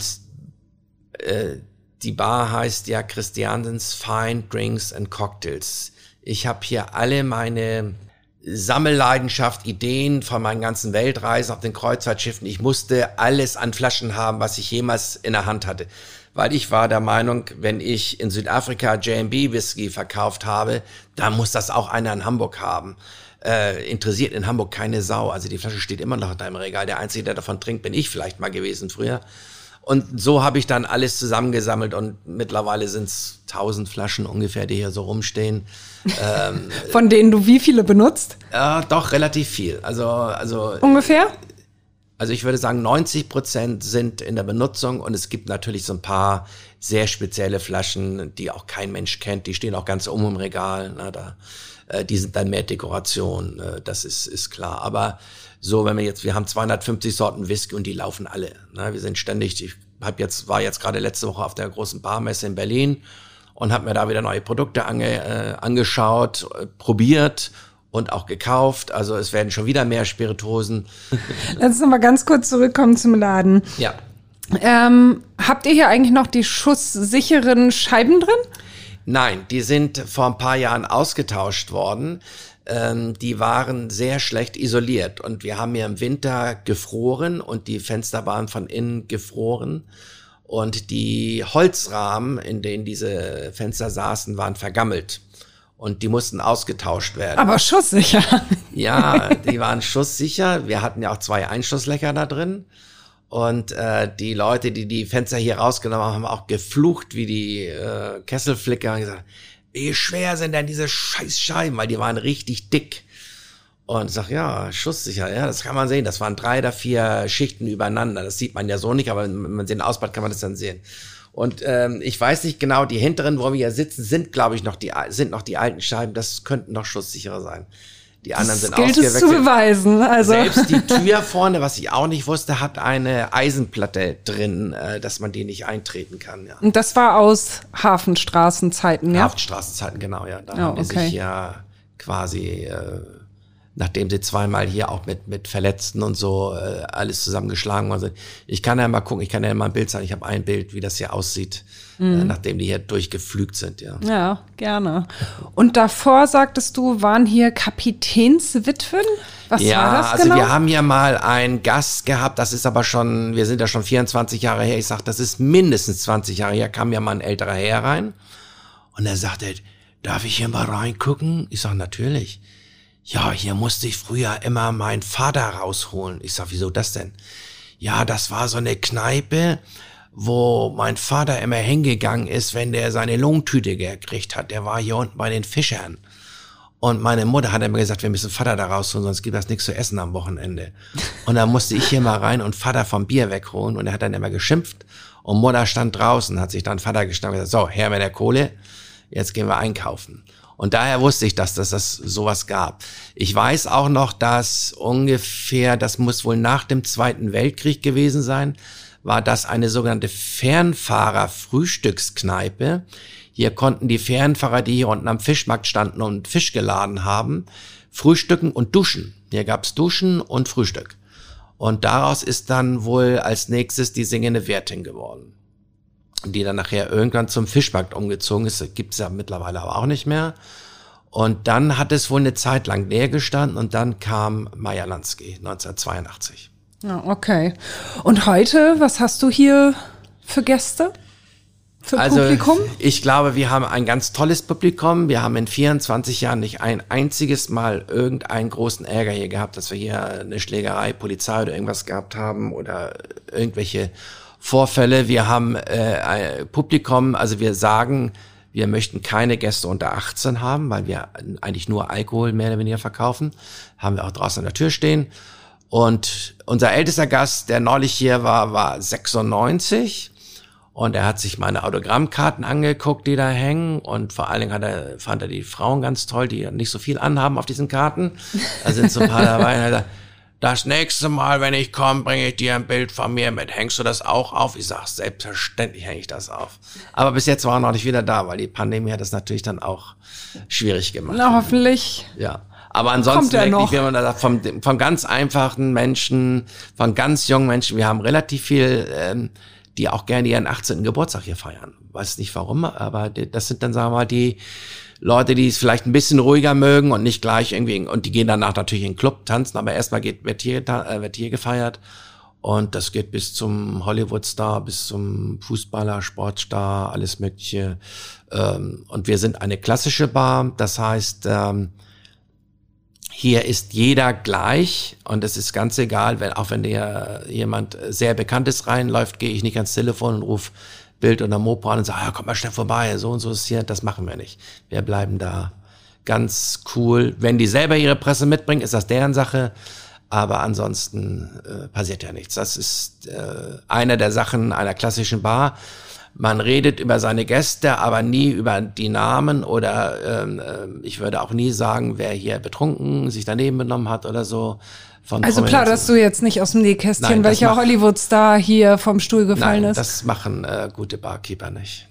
[SPEAKER 1] äh, die Bar heißt ja Christiansens Fine Drinks and Cocktails. Ich habe hier alle meine Sammelleidenschaft, Ideen von meinen ganzen Weltreisen auf den Kreuzfahrtschiffen. Ich musste alles an Flaschen haben, was ich jemals in der Hand hatte. Weil ich war der Meinung, wenn ich in Südafrika J&B Whisky verkauft habe, dann muss das auch einer in Hamburg haben. Äh, interessiert in Hamburg keine Sau. Also die Flasche steht immer noch in deinem Regal. Der Einzige, der davon trinkt, bin ich vielleicht mal gewesen früher. Und so habe ich dann alles zusammengesammelt und mittlerweile sind es tausend Flaschen ungefähr, die hier so rumstehen.
[SPEAKER 3] ähm, Von denen du wie viele benutzt?
[SPEAKER 1] Ja, doch relativ viel. Also, also
[SPEAKER 3] ungefähr.
[SPEAKER 1] Also ich würde sagen, 90 Prozent sind in der Benutzung und es gibt natürlich so ein paar sehr spezielle Flaschen, die auch kein Mensch kennt. Die stehen auch ganz um im Regal. Na, da, äh, die sind dann mehr Dekoration. Äh, das ist, ist klar. Aber so, wenn wir jetzt, wir haben 250 Sorten Whisky und die laufen alle. Ne? Wir sind ständig, ich hab jetzt, war jetzt gerade letzte Woche auf der großen Barmesse in Berlin und habe mir da wieder neue Produkte ange, äh, angeschaut, äh, probiert und auch gekauft. Also es werden schon wieder mehr Spirituosen.
[SPEAKER 3] Lass uns noch mal ganz kurz zurückkommen zum Laden.
[SPEAKER 1] Ja.
[SPEAKER 3] Ähm, habt ihr hier eigentlich noch die schusssicheren Scheiben drin?
[SPEAKER 1] Nein, die sind vor ein paar Jahren ausgetauscht worden ähm, die waren sehr schlecht isoliert und wir haben ja im Winter gefroren und die Fenster waren von innen gefroren und die Holzrahmen, in denen diese Fenster saßen, waren vergammelt und die mussten ausgetauscht werden.
[SPEAKER 3] Aber schusssicher.
[SPEAKER 1] Ja, die waren schusssicher. Wir hatten ja auch zwei Einschusslöcher da drin. Und äh, die Leute, die die Fenster hier rausgenommen haben, haben auch geflucht wie die äh, Kesselflicker und gesagt, wie schwer sind denn diese Scheißscheiben, weil die waren richtig dick. Und sag, ja, schusssicher, ja, das kann man sehen. Das waren drei oder vier Schichten übereinander. Das sieht man ja so nicht, aber wenn man den ausbaut, kann man das dann sehen. Und ähm, ich weiß nicht genau, die hinteren, wo wir hier sitzen, sind, glaube ich, noch die, sind noch die alten Scheiben. Das könnten noch schusssicherer sein. Die anderen das sind
[SPEAKER 3] gilt es zu beweisen. Also.
[SPEAKER 1] Selbst die Tür vorne, was ich auch nicht wusste, hat eine Eisenplatte drin, äh, dass man die nicht eintreten kann. Ja.
[SPEAKER 3] Und das war aus Hafenstraßenzeiten, ja?
[SPEAKER 1] Hafenstraßenzeiten, genau, ja. Da
[SPEAKER 3] Oh,
[SPEAKER 1] haben die
[SPEAKER 3] okay.
[SPEAKER 1] sich ja quasi, äh, nachdem sie zweimal hier auch mit, mit Verletzten und so äh, alles zusammengeschlagen worden sind. Ich kann ja mal gucken, ich kann ja mal ein Bild zeigen. Ich habe ein Bild, wie das hier aussieht, äh, nachdem die hier durchgeflügt sind, ja.
[SPEAKER 3] Ja, gerne. Und davor sagtest du, waren hier Kapitänswitwen? Was
[SPEAKER 1] ja,
[SPEAKER 3] war das
[SPEAKER 1] also
[SPEAKER 3] genau?
[SPEAKER 1] wir haben hier mal einen Gast gehabt, das ist aber schon, wir sind ja schon 24 Jahre her, ich sag, das ist mindestens 20 Jahre her, kam ja mal ein älterer Herr rein und er sagte, darf ich hier mal reingucken? Ich sag, natürlich. Ja, hier musste ich früher immer meinen Vater rausholen. Ich sag, wieso das denn? Ja, das war so eine Kneipe, wo mein Vater immer hingegangen ist, wenn der seine Lungtüte gekriegt hat. Der war hier unten bei den Fischern. Und meine Mutter hat immer gesagt, wir müssen Vater da rausholen, sonst gibt es nichts zu essen am Wochenende. Und dann musste ich hier mal rein und Vater vom Bier wegholen. Und er hat dann immer geschimpft. Und Mutter stand draußen, hat sich dann Vater gestanden und gesagt, so, her mit der Kohle, jetzt gehen wir einkaufen. Und daher wusste ich, dass das, das sowas gab. Ich weiß auch noch, dass ungefähr, das muss wohl nach dem Zweiten Weltkrieg gewesen sein, war das eine sogenannte Fernfahrer-Frühstückskneipe. Hier konnten die Fernfahrer, die hier unten am Fischmarkt standen und Fisch geladen haben, frühstücken und duschen. Hier gab's Duschen und Frühstück. Und daraus ist dann wohl als nächstes die singende Wirtin geworden. Die dann nachher irgendwann zum Fischmarkt umgezogen ist. Gibt's ja mittlerweile aber auch nicht mehr. Und dann hat es wohl eine Zeit lang leer gestanden und dann kam Maja Lansky 1982.
[SPEAKER 3] Ja, okay. Und heute, was hast du hier für Gäste? Für Publikum?
[SPEAKER 1] ich glaube, wir haben ein ganz tolles Publikum. Wir haben in 24 Jahren nicht ein einziges Mal irgendeinen großen Ärger hier gehabt, dass wir hier eine Schlägerei, Polizei oder irgendwas gehabt haben oder irgendwelche Vorfälle. Wir haben äh, Publikum, also wir sagen, wir möchten keine Gäste unter 18 haben, weil wir eigentlich nur Alkohol mehr oder weniger verkaufen. Haben wir auch draußen an der Tür stehen. Und unser ältester Gast, der neulich hier war, war 96. Und er hat sich meine Autogrammkarten angeguckt, die da hängen. Und vor allen Dingen hat er, fand er die Frauen ganz toll, die nicht so viel anhaben auf diesen Karten. Da sind so ein paar dabei. Das nächste Mal, wenn ich komme, bringe ich dir ein Bild von mir mit. Hängst du das auch auf? Ich sag, selbstverständlich hänge ich das auf. Aber bis jetzt war er noch nicht wieder da, weil die Pandemie hat das natürlich dann auch schwierig gemacht.
[SPEAKER 3] Na, hoffentlich.
[SPEAKER 1] Ja. Aber ansonsten,
[SPEAKER 3] Kommt
[SPEAKER 1] wirklich,
[SPEAKER 3] noch.
[SPEAKER 1] wenn man da sagt, vom, vom ganz einfachen Menschen, von ganz jungen Menschen, wir haben relativ viel, ähm, die auch gerne ihren 18. Geburtstag hier feiern. Weiß nicht warum, aber das sind dann, sagen wir mal, die Leute, die es vielleicht ein bisschen ruhiger mögen und nicht gleich irgendwie, und die gehen danach natürlich in den Club tanzen, aber erstmal geht, wird hier, äh, wird hier gefeiert. Und das geht bis zum Hollywood-Star, bis zum Fußballer, Sportstar, alles Mögliche. Ähm, und wir sind eine klassische Bar. Das heißt, ähm, hier ist jeder gleich und es ist ganz egal, wenn, auch wenn dir jemand sehr Bekanntes reinläuft, gehe ich nicht ans Telefon und ruf Bild oder Mopo an und sage, ja, komm mal schnell vorbei, so und so ist hier, das machen wir nicht. Wir bleiben da ganz cool. Wenn die selber ihre Presse mitbringen, ist das deren Sache, aber ansonsten äh, passiert ja nichts. Das ist äh, eine der Sachen einer klassischen Bar. Man redet über seine Gäste, aber nie über die Namen oder ähm, ähm, ich würde auch nie sagen, wer hier betrunken sich daneben benommen hat oder so.
[SPEAKER 3] Also
[SPEAKER 1] Prominenzen.
[SPEAKER 3] plauderst du jetzt nicht aus dem Nähkästchen,
[SPEAKER 1] Nein,
[SPEAKER 3] welcher Hollywood-Star hier vom Stuhl gefallen
[SPEAKER 1] Nein,
[SPEAKER 3] ist.
[SPEAKER 1] das machen äh, gute Barkeeper nicht.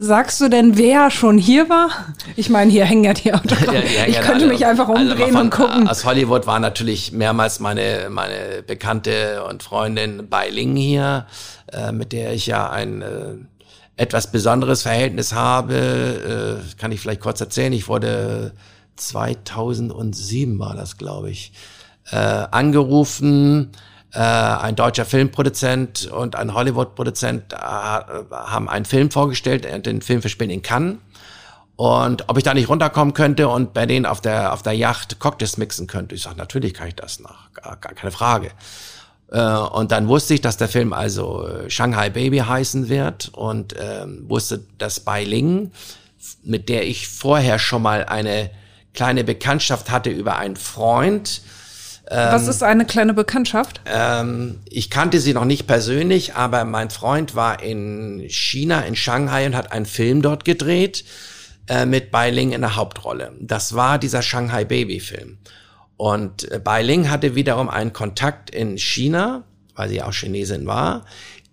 [SPEAKER 3] Sagst du denn, wer schon hier war? Ich meine, hier hängen ja die Autogramme.
[SPEAKER 1] Ja, die
[SPEAKER 3] ich könnte
[SPEAKER 1] alle-
[SPEAKER 3] mich einfach
[SPEAKER 1] alle
[SPEAKER 3] umdrehen
[SPEAKER 1] von-
[SPEAKER 3] und gucken.
[SPEAKER 1] Aus Hollywood war natürlich mehrmals meine, meine Bekannte und Freundin Bai Ling hier, äh, mit der ich ja ein äh, etwas besonderes Verhältnis habe. Äh, kann ich vielleicht kurz erzählen. Ich wurde 2007 war das, glaube ich, äh, angerufen. Äh, ein deutscher Filmproduzent und ein Hollywood-Produzent äh, haben einen Film vorgestellt, äh, den Film für Spielen in Cannes. Und ob ich da nicht runterkommen könnte und bei denen auf der, auf der Yacht Cocktails mixen könnte. Ich sage, natürlich kann ich das nach, gar, gar keine Frage. Äh, und dann wusste ich, dass der Film also äh, Shanghai Baby heißen wird und ähm, wusste, dass Bai Ling, mit der ich vorher schon mal eine kleine Bekanntschaft hatte über einen Freund.
[SPEAKER 3] Ähm, Was ist eine kleine Bekanntschaft?
[SPEAKER 1] Ähm, ich kannte sie noch nicht persönlich, aber mein Freund war in China, in Shanghai und hat einen Film dort gedreht äh, mit Bai Ling in der Hauptrolle. Das war dieser Shanghai Baby Film. Und äh, Beiling hatte wiederum einen Kontakt in China, weil sie auch Chinesin war,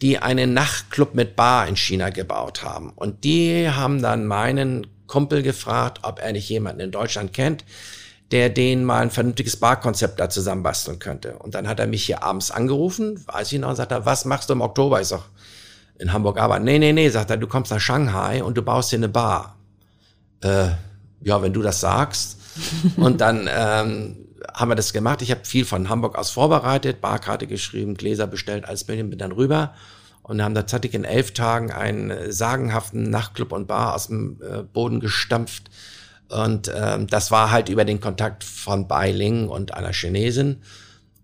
[SPEAKER 1] die einen Nachtclub mit Bar in China gebaut haben. Und die haben dann meinen Kumpel gefragt, ob er nicht jemanden in Deutschland kennt, der denen mal ein vernünftiges Barkonzept da zusammenbasteln könnte. Und dann hat er mich hier abends angerufen, weiß ich noch, und sagt er, was machst du im Oktober? Ich sag, in Hamburg aber. Nee, nee, nee, sagt er, du kommst nach Shanghai und du baust hier eine Bar. Äh, ja, wenn du das sagst. und dann ähm, haben wir das gemacht. Ich habe viel von Hamburg aus vorbereitet, Barkarte geschrieben, Gläser bestellt, alles bin dann rüber und haben tatsächlich in elf Tagen einen sagenhaften Nachtclub und Bar aus dem äh, Boden gestampft. Und ähm, das war halt über den Kontakt von Beiling und einer Chinesin.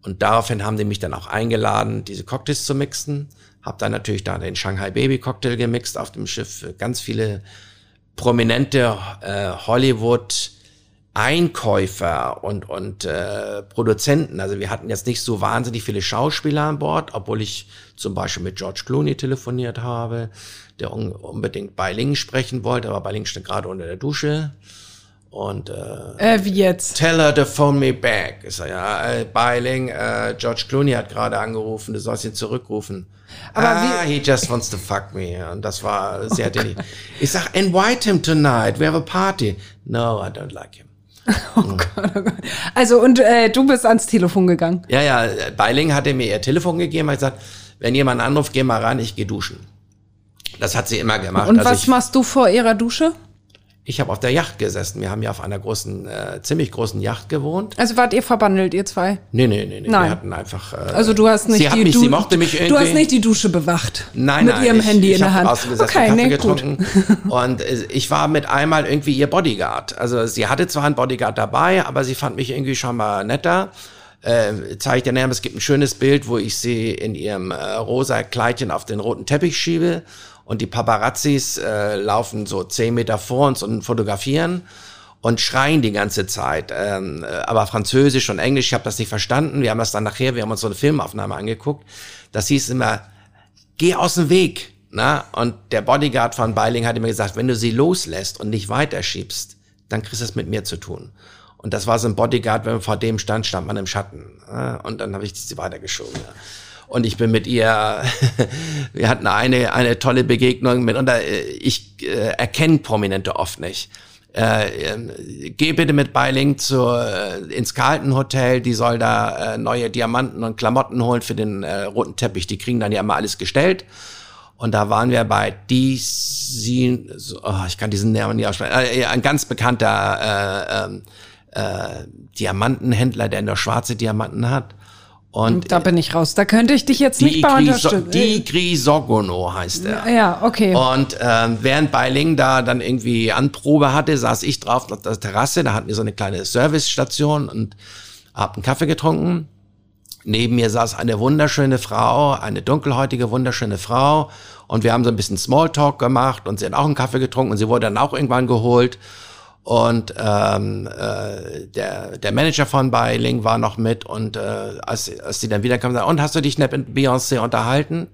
[SPEAKER 1] Und daraufhin haben die mich dann auch eingeladen, diese Cocktails zu mixen. Hab dann natürlich da den Shanghai Baby Cocktail gemixt auf dem Schiff. Ganz viele prominente äh, Hollywood Einkäufer und, und äh, Produzenten. Also wir hatten jetzt nicht so wahnsinnig viele Schauspieler an Bord, obwohl ich zum Beispiel mit George Clooney telefoniert habe, der un unbedingt Beiling sprechen wollte, aber Beiling steht gerade unter der Dusche. Und
[SPEAKER 3] äh, äh, wie jetzt?
[SPEAKER 1] Tell her to phone me back. Ist er, ja, äh, Beiling, äh, George Clooney hat gerade angerufen, du sollst ihn zurückrufen. Aber ah, he just wants to fuck me. Und das war sehr oh Ich sag, invite him tonight, we have a party. No, I don't like him. Oh
[SPEAKER 3] Gott, oh Gott. Also und äh, du bist ans Telefon gegangen?
[SPEAKER 1] Ja, ja, Beiling hatte mir ihr Telefon gegeben, hat gesagt, wenn jemand anruft, geh mal ran, ich geh duschen. Das hat sie immer gemacht.
[SPEAKER 3] Und also was ich, machst du vor ihrer Dusche?
[SPEAKER 1] Ich habe auf der Yacht gesessen. Wir haben ja auf einer großen, äh, ziemlich großen Yacht gewohnt.
[SPEAKER 3] Also wart ihr verbandelt, ihr zwei?
[SPEAKER 1] Nee, nee, nee, nee.
[SPEAKER 3] Nein.
[SPEAKER 1] Wir hatten einfach. Äh,
[SPEAKER 3] also du hast nicht
[SPEAKER 1] sie die mich, sie mochte mich irgendwie.
[SPEAKER 3] Du hast nicht die Dusche bewacht.
[SPEAKER 1] Nein,
[SPEAKER 3] mit
[SPEAKER 1] nein.
[SPEAKER 3] ihrem
[SPEAKER 1] ich,
[SPEAKER 3] Handy
[SPEAKER 1] ich
[SPEAKER 3] in der Hand.
[SPEAKER 1] Gesessen, okay, Kaffee nee, getrunken. Gut. Und äh, ich war mit einmal irgendwie ihr Bodyguard. Also sie hatte zwar einen Bodyguard dabei, aber sie fand mich irgendwie schon mal netter. Äh, zeige ich dir näher, es gibt ein schönes Bild, wo ich sie in ihrem äh, rosa Kleidchen auf den roten Teppich schiebe und die Paparazzis äh, laufen so zehn Meter vor uns und fotografieren und schreien die ganze Zeit. Ähm, äh, aber Französisch und Englisch, ich habe das nicht verstanden. Wir haben das dann nachher, wir haben uns so eine Filmaufnahme angeguckt. Das hieß immer, geh aus dem Weg. Na? Und der Bodyguard von Beiling hat mir gesagt, wenn du sie loslässt und nicht weiterschiebst, dann kriegst du es mit mir zu tun. Und das war so ein Bodyguard, wenn man vor dem stand, stand man im Schatten. Und dann habe ich sie weitergeschoben. Ja. Und ich bin mit ihr, wir hatten eine, eine tolle Begegnung mit, und ich äh, erkenne Prominente oft nicht. Äh, äh, geh bitte mit Beiling zu, äh, ins Carlton Hotel, die soll da äh, neue Diamanten und Klamotten holen für den äh, roten Teppich. Die kriegen dann ja immer alles gestellt. Und da waren wir bei DC, oh, ich kann diesen Namen nicht aussprechen, äh, ein ganz bekannter äh, äh, äh, Diamantenhändler, der nur schwarze Diamanten hat.
[SPEAKER 3] Und da bin ich raus. Da könnte ich dich jetzt nicht bei unterstützen.
[SPEAKER 1] Die Grisogono heißt er.
[SPEAKER 3] Ja, okay.
[SPEAKER 1] Und ähm, während Beiling da dann irgendwie Anprobe hatte, saß ich drauf auf der Terrasse. Da hatten wir so eine kleine Servicestation und hab einen Kaffee getrunken. Neben mir saß eine wunderschöne Frau, eine dunkelhäutige, wunderschöne Frau. Und wir haben so ein bisschen Smalltalk gemacht und sie hat auch einen Kaffee getrunken und sie wurde dann auch irgendwann geholt. Und ähm, äh, der, der Manager von Beiling war noch mit und äh, als, als die dann wiederkamen, sagte, und hast du dich mit Beyoncé unterhalten?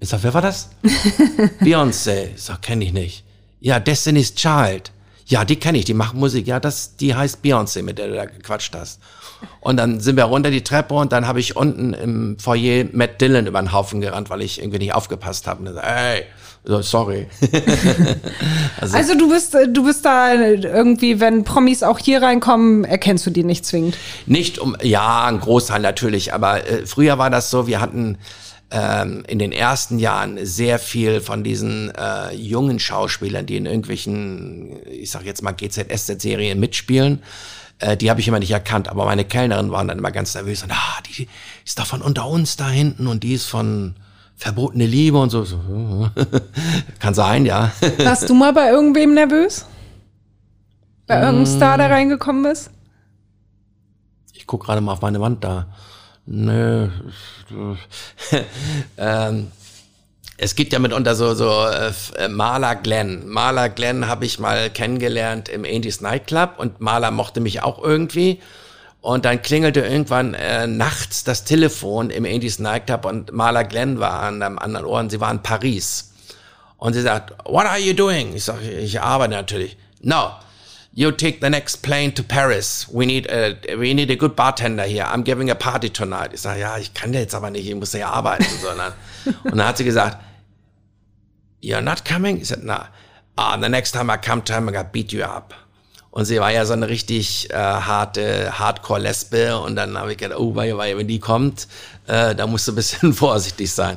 [SPEAKER 1] Ich sag, wer war das? Beyoncé. Ich sag, kenne ich nicht. Ja, Destiny's Child. Ja, die kenne ich, die macht Musik. Ja, das, die heißt Beyoncé, mit der du da gequatscht hast. Und dann sind wir runter die Treppe und dann habe ich unten im Foyer Matt Dillon über den Haufen gerannt, weil ich irgendwie nicht aufgepasst habe. Und dann, ey, sorry.
[SPEAKER 3] also, also, du bist du bist da irgendwie, wenn Promis auch hier reinkommen, erkennst du die nicht zwingend?
[SPEAKER 1] Nicht um, ja, ein Großteil natürlich, aber äh, früher war das so, wir hatten ähm, in den ersten Jahren sehr viel von diesen äh, jungen Schauspielern, die in irgendwelchen, ich sag jetzt mal GZSZ-Serien mitspielen äh, die habe ich immer nicht erkannt, aber meine Kellnerin waren dann immer ganz nervös und ah, die ist doch von unter uns da hinten und die ist von verbotene Liebe und so. Kann sein, ja.
[SPEAKER 3] Warst du mal bei irgendwem nervös? Bei irgendeinem mm. Star, der reingekommen ist?
[SPEAKER 1] Ich guck gerade mal auf meine Wand da. Nö. ähm, es gibt ja mitunter so, so äh, Maler Glenn. Maler Glenn habe ich mal kennengelernt im Andy's Nightclub und Maler mochte mich auch irgendwie. Und dann klingelte irgendwann äh, nachts das Telefon im Andy's Nightclub und Maler Glenn war an einem anderen Ohr und sie war in Paris. Und sie sagt, what are you doing? Ich sage, ich arbeite natürlich. No, you take the next plane to Paris. We need a, we need a good bartender here. I'm giving a party tonight. Ich sage, ja, ich kann jetzt aber nicht, ich muss ja arbeiten, sondern. und dann hat sie gesagt, you're not coming? Ich sagte, na, ah, the next time I come to him, I'm gonna beat you up. Und sie war ja so eine richtig äh, harte Hardcore-Lesbe. Und dann habe ich gedacht, oh, weil, weil, wenn die kommt, äh, da musst du ein bisschen vorsichtig sein.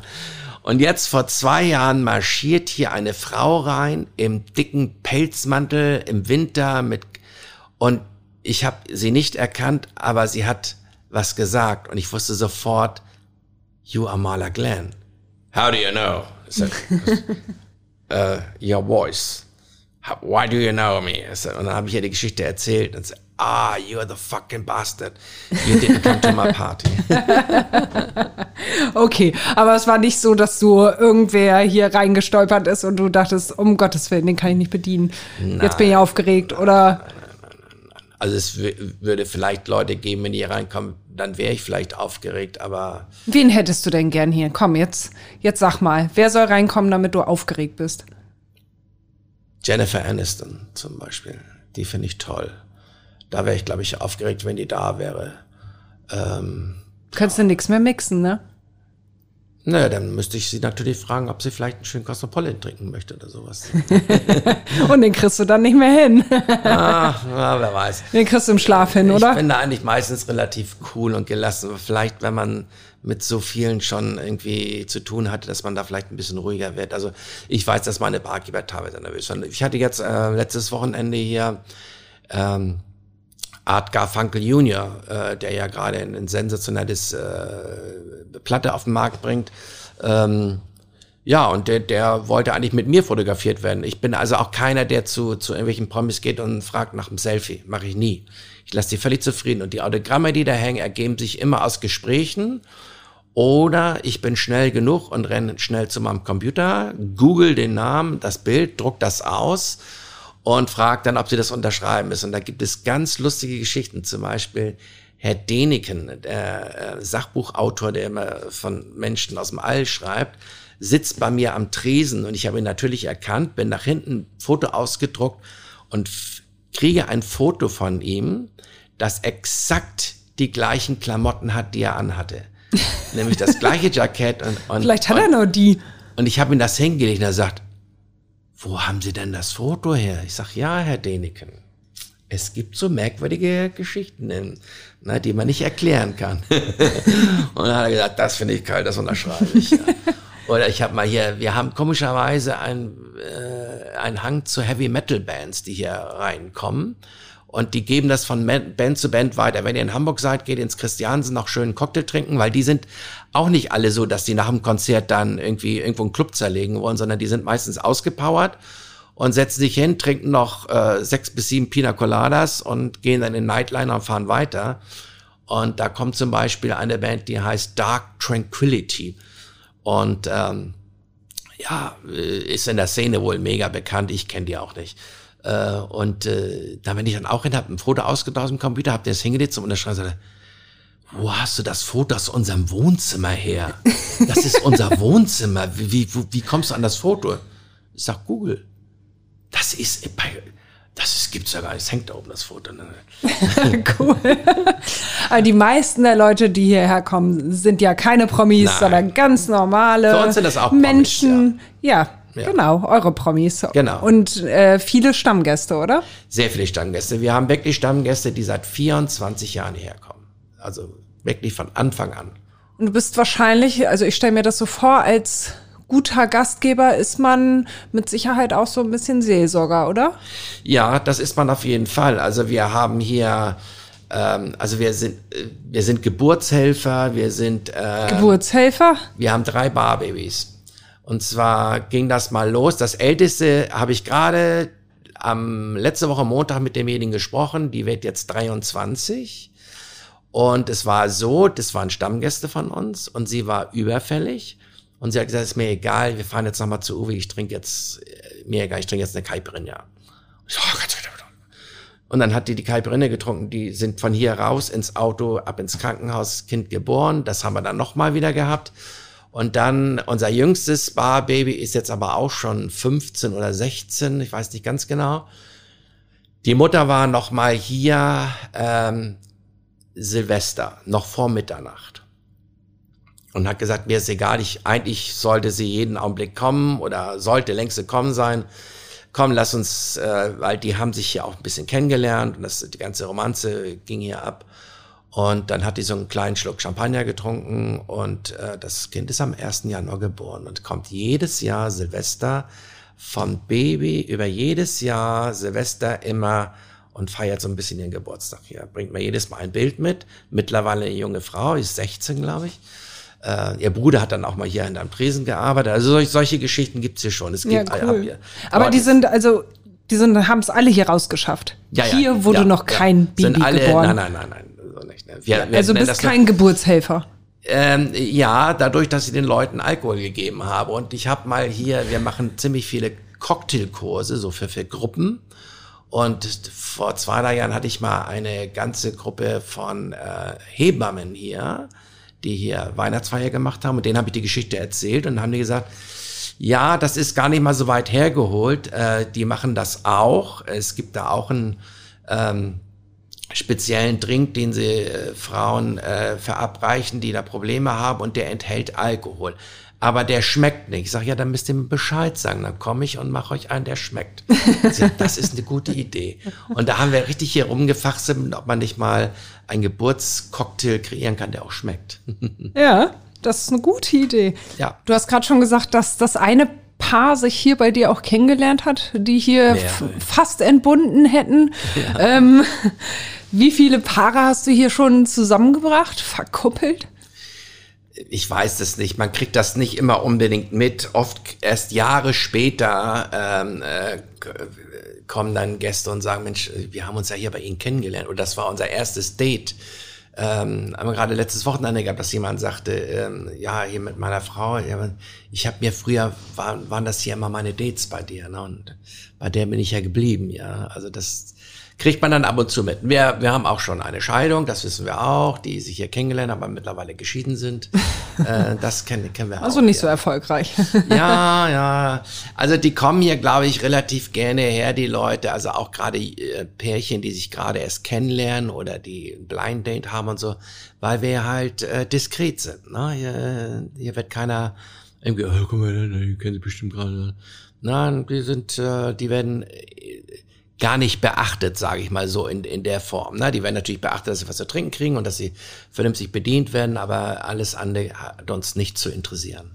[SPEAKER 1] Und jetzt vor zwei Jahren marschiert hier eine Frau rein im dicken Pelzmantel im Winter mit und ich habe sie nicht erkannt, aber sie hat was gesagt und ich wusste sofort, you are Marla Glenn. How do you know? Said, uh, your voice. Why do you know me? Und dann habe ich ihr die Geschichte erzählt und sie, ah, you are the fucking bastard. You didn't come to my party.
[SPEAKER 3] okay, aber es war nicht so, dass du irgendwer hier reingestolpert ist und du dachtest, um Gottes Willen, den kann ich nicht bedienen. Nein, Jetzt bin ich aufgeregt, nein, oder? Nein,
[SPEAKER 1] also es würde vielleicht Leute geben, wenn die hier reinkommen, dann wäre ich vielleicht aufgeregt, aber.
[SPEAKER 3] Wen hättest du denn gern hier? Komm, jetzt, jetzt sag mal, wer soll reinkommen, damit du aufgeregt bist?
[SPEAKER 1] Jennifer Aniston zum Beispiel. Die finde ich toll. Da wäre ich, glaube ich, aufgeregt, wenn die da wäre. Ähm,
[SPEAKER 3] Könntest du nichts mehr mixen, ne?
[SPEAKER 1] Naja, dann müsste ich sie natürlich fragen, ob sie vielleicht einen schönen Cosmopolitan trinken möchte oder sowas.
[SPEAKER 3] Und den kriegst du dann nicht mehr hin.
[SPEAKER 1] ah, na, wer weiß.
[SPEAKER 3] Den kriegst du im Schlaf hin, oder?
[SPEAKER 1] Ich bin da eigentlich meistens relativ cool und gelassen. Vielleicht, wenn man mit so vielen schon irgendwie zu tun hatte, dass man da vielleicht ein bisschen ruhiger wird. Also ich weiß, dass meine Barkeeper teilweise nervös waren. Ich hatte jetzt äh, letztes Wochenende hier ähm, Art Garfunkel Jr., äh, der ja gerade ein, ein sensationelles äh, Platte auf den Markt bringt. Ähm, ja, und der, der wollte eigentlich mit mir fotografiert werden. Ich bin also auch keiner, der zu, zu irgendwelchen Promis geht und fragt nach einem Selfie. Mache ich nie. Ich lasse die völlig zufrieden. Und die Autogramme, die da hängen, ergeben sich immer aus Gesprächen. Oder ich bin schnell genug und renne schnell zu meinem Computer, google den Namen, das Bild, druck das aus und fragt dann, ob sie das unterschreiben ist. Und da gibt es ganz lustige Geschichten, zum Beispiel Herr Deneken, der äh, Sachbuchautor, der immer von Menschen aus dem All schreibt, sitzt bei mir am Tresen und ich habe ihn natürlich erkannt, bin nach hinten Foto ausgedruckt und kriege ein Foto von ihm, das exakt die gleichen Klamotten hat, die er anhatte. Nämlich das gleiche Jackett und, und
[SPEAKER 3] Vielleicht hat er nur die.
[SPEAKER 1] Und ich habe ihm das hingelegt und er sagt, wo haben Sie denn das Foto her? Ich sag, ja, Herr Deneken. Es gibt so merkwürdige Geschichten, na, die man nicht erklären kann. und dann hat er gesagt, das finde ich kalt, das unterschreibe ich. Ja. Oder ich habe mal hier, wir haben komischerweise einen äh, einen Hang zu Heavy Metal Bands, die hier reinkommen. Und die geben das von Band zu Band weiter. Wenn ihr in Hamburg seid, geht ins Christiansen noch schön einen Cocktail trinken, weil die sind auch nicht alle so, dass die nach dem Konzert dann irgendwie irgendwo einen Club zerlegen wollen, sondern die sind meistens ausgepowert und setzen sich hin, trinken noch äh, sechs bis sieben Pina Coladas und gehen dann in Nightliner und fahren weiter. Und da kommt zum Beispiel eine Band, die heißt Dark Tranquility. Und ähm, ja, äh, ist in der Szene wohl mega bekannt. Ich kenne die auch nicht. Äh, und äh, da bin ich dann auch hin, habe ein Foto ausgetauscht im Computer, habe das hingelegt zum Unterschreiben und wo hast du das Foto aus unserem Wohnzimmer her? Das ist unser Wohnzimmer. Wie, wie, wie kommst du an das Foto? Ich sag Google. Das ist bei, das ist, gibt's ja gar nicht. Es hängt da oben das Foto. Ne?
[SPEAKER 3] cool. Aber die meisten der Leute, die hierher kommen, sind ja keine Promis, Nein. sondern ganz normale
[SPEAKER 1] Für uns sind das auch
[SPEAKER 3] Menschen. Promis, ja. ja. Ja. Genau, eure Promis.
[SPEAKER 1] Genau.
[SPEAKER 3] Und äh, viele Stammgäste, oder?
[SPEAKER 1] Sehr viele Stammgäste. Wir haben wirklich Stammgäste, die seit 24 Jahren herkommen. Also wirklich von Anfang an.
[SPEAKER 3] Und du bist wahrscheinlich, also ich stelle mir das so vor, als guter Gastgeber ist man mit Sicherheit auch so ein bisschen Seelsorger, oder?
[SPEAKER 1] Ja, das ist man auf jeden Fall. Also wir haben hier ähm, also wir sind, äh, wir sind Geburtshelfer, wir sind
[SPEAKER 3] äh, Geburtshelfer.
[SPEAKER 1] Wir haben drei Barbabys. Und zwar ging das mal los. Das älteste habe ich gerade am letzte Woche Montag mit demjenigen gesprochen. Die wird jetzt 23. Und es war so, das waren Stammgäste von uns und sie war überfällig. Und sie hat gesagt, ist mir egal, wir fahren jetzt nochmal zu Uwe, ich trinke jetzt, äh, mir egal, ich trinke jetzt eine Caipirinha. Oh und dann hat die die Kalbrinne getrunken. Die sind von hier raus ins Auto, ab ins Krankenhaus, Kind geboren. Das haben wir dann nochmal wieder gehabt. Und dann unser jüngstes Barbaby ist jetzt aber auch schon 15 oder 16, ich weiß nicht ganz genau. Die Mutter war nochmal hier ähm, Silvester, noch vor Mitternacht. Und hat gesagt, mir ist egal, ich, eigentlich sollte sie jeden Augenblick kommen oder sollte längst gekommen sein komm, lass uns, äh, weil die haben sich ja auch ein bisschen kennengelernt und das, die ganze Romanze ging hier ab. Und dann hat die so einen kleinen Schluck Champagner getrunken und äh, das Kind ist am 1. Januar geboren und kommt jedes Jahr Silvester vom Baby über jedes Jahr Silvester immer und feiert so ein bisschen ihren Geburtstag hier. Bringt mir jedes Mal ein Bild mit. Mittlerweile eine junge Frau, ist 16, glaube ich. Äh, ihr Bruder hat dann auch mal hier in einem Tresen gearbeitet. Also solch, solche Geschichten gibt's hier schon. Es gibt
[SPEAKER 3] ja, cool. hier. Aber, Aber die sind also die sind haben es alle hier rausgeschafft.
[SPEAKER 1] Ja,
[SPEAKER 3] ja, hier wurde
[SPEAKER 1] ja,
[SPEAKER 3] noch kein Baby sind alle, geboren.
[SPEAKER 1] Nein, nein, nein, nein, so nicht. Ne?
[SPEAKER 3] Wir, wir also bist kein noch, Geburtshelfer.
[SPEAKER 1] Ähm, ja, dadurch, dass ich den Leuten Alkohol gegeben habe. Und ich habe mal hier, wir machen ziemlich viele Cocktailkurse, so für, für Gruppen. Und vor zwei, drei Jahren hatte ich mal eine ganze Gruppe von äh, Hebammen hier die hier Weihnachtsfeier gemacht haben und denen habe ich die Geschichte erzählt und dann haben die gesagt, ja, das ist gar nicht mal so weit hergeholt. Äh, die machen das auch. Es gibt da auch einen ähm, speziellen Drink, den sie äh, Frauen äh, verabreichen, die da Probleme haben und der enthält Alkohol aber der schmeckt nicht. Ich sage, ja, dann müsst ihr mir Bescheid sagen. Dann komme ich und mache euch einen, der schmeckt. Sag, das ist eine gute Idee. Und da haben wir richtig hier rumgefachsimt, ob man nicht mal einen Geburtscocktail kreieren kann, der auch schmeckt.
[SPEAKER 3] ja, das ist eine gute Idee.
[SPEAKER 1] Ja.
[SPEAKER 3] Du hast gerade schon gesagt, dass das eine Paar sich hier bei dir auch kennengelernt hat, die hier fast entbunden hätten. Ja. Ähm, wie viele Paare hast du hier schon zusammengebracht, verkuppelt?
[SPEAKER 1] ich weiß es nicht, man kriegt das nicht immer unbedingt mit. Oft erst Jahre später ähm, äh, kommen dann Gäste und sagen, Mensch, wir haben uns ja hier bei Ihnen kennengelernt und das war unser erstes Date. Ähm, haben gerade letztes Wochenende gehabt, dass jemand sagte, ähm, ja, hier mit meiner Frau, ich habe mir früher, war, waren das hier immer meine Dates bei dir, ne? Und bei der bin ich ja geblieben, ja. Also das, kriegt man dann ab und zu mit. Wir, wir haben auch schon eine Scheidung, das wissen wir auch, die sich hier kennengelernt haben, aber mittlerweile geschieden sind. äh, das kennen, kennen wir
[SPEAKER 3] also auch. Also nicht ja. so erfolgreich.
[SPEAKER 1] ja, ja. Also die kommen hier, glaube ich, relativ gerne her, die Leute. Also auch gerade äh, Pärchen, die sich gerade erst kennenlernen oder die Blind Date haben und so, weil wir halt äh, diskret sind. Ne? Hier, hier wird keiner irgendwie, oh, guck mal, die kennen Sie bestimmt gerade. Nein, die sind, äh, die werden äh, gar nicht beachtet, sage ich mal so in, in der Form. Ne? Die werden natürlich beachtet, dass sie was zu trinken kriegen und dass sie vernünftig bedient werden, aber alles andere hat uns nicht zu interessieren.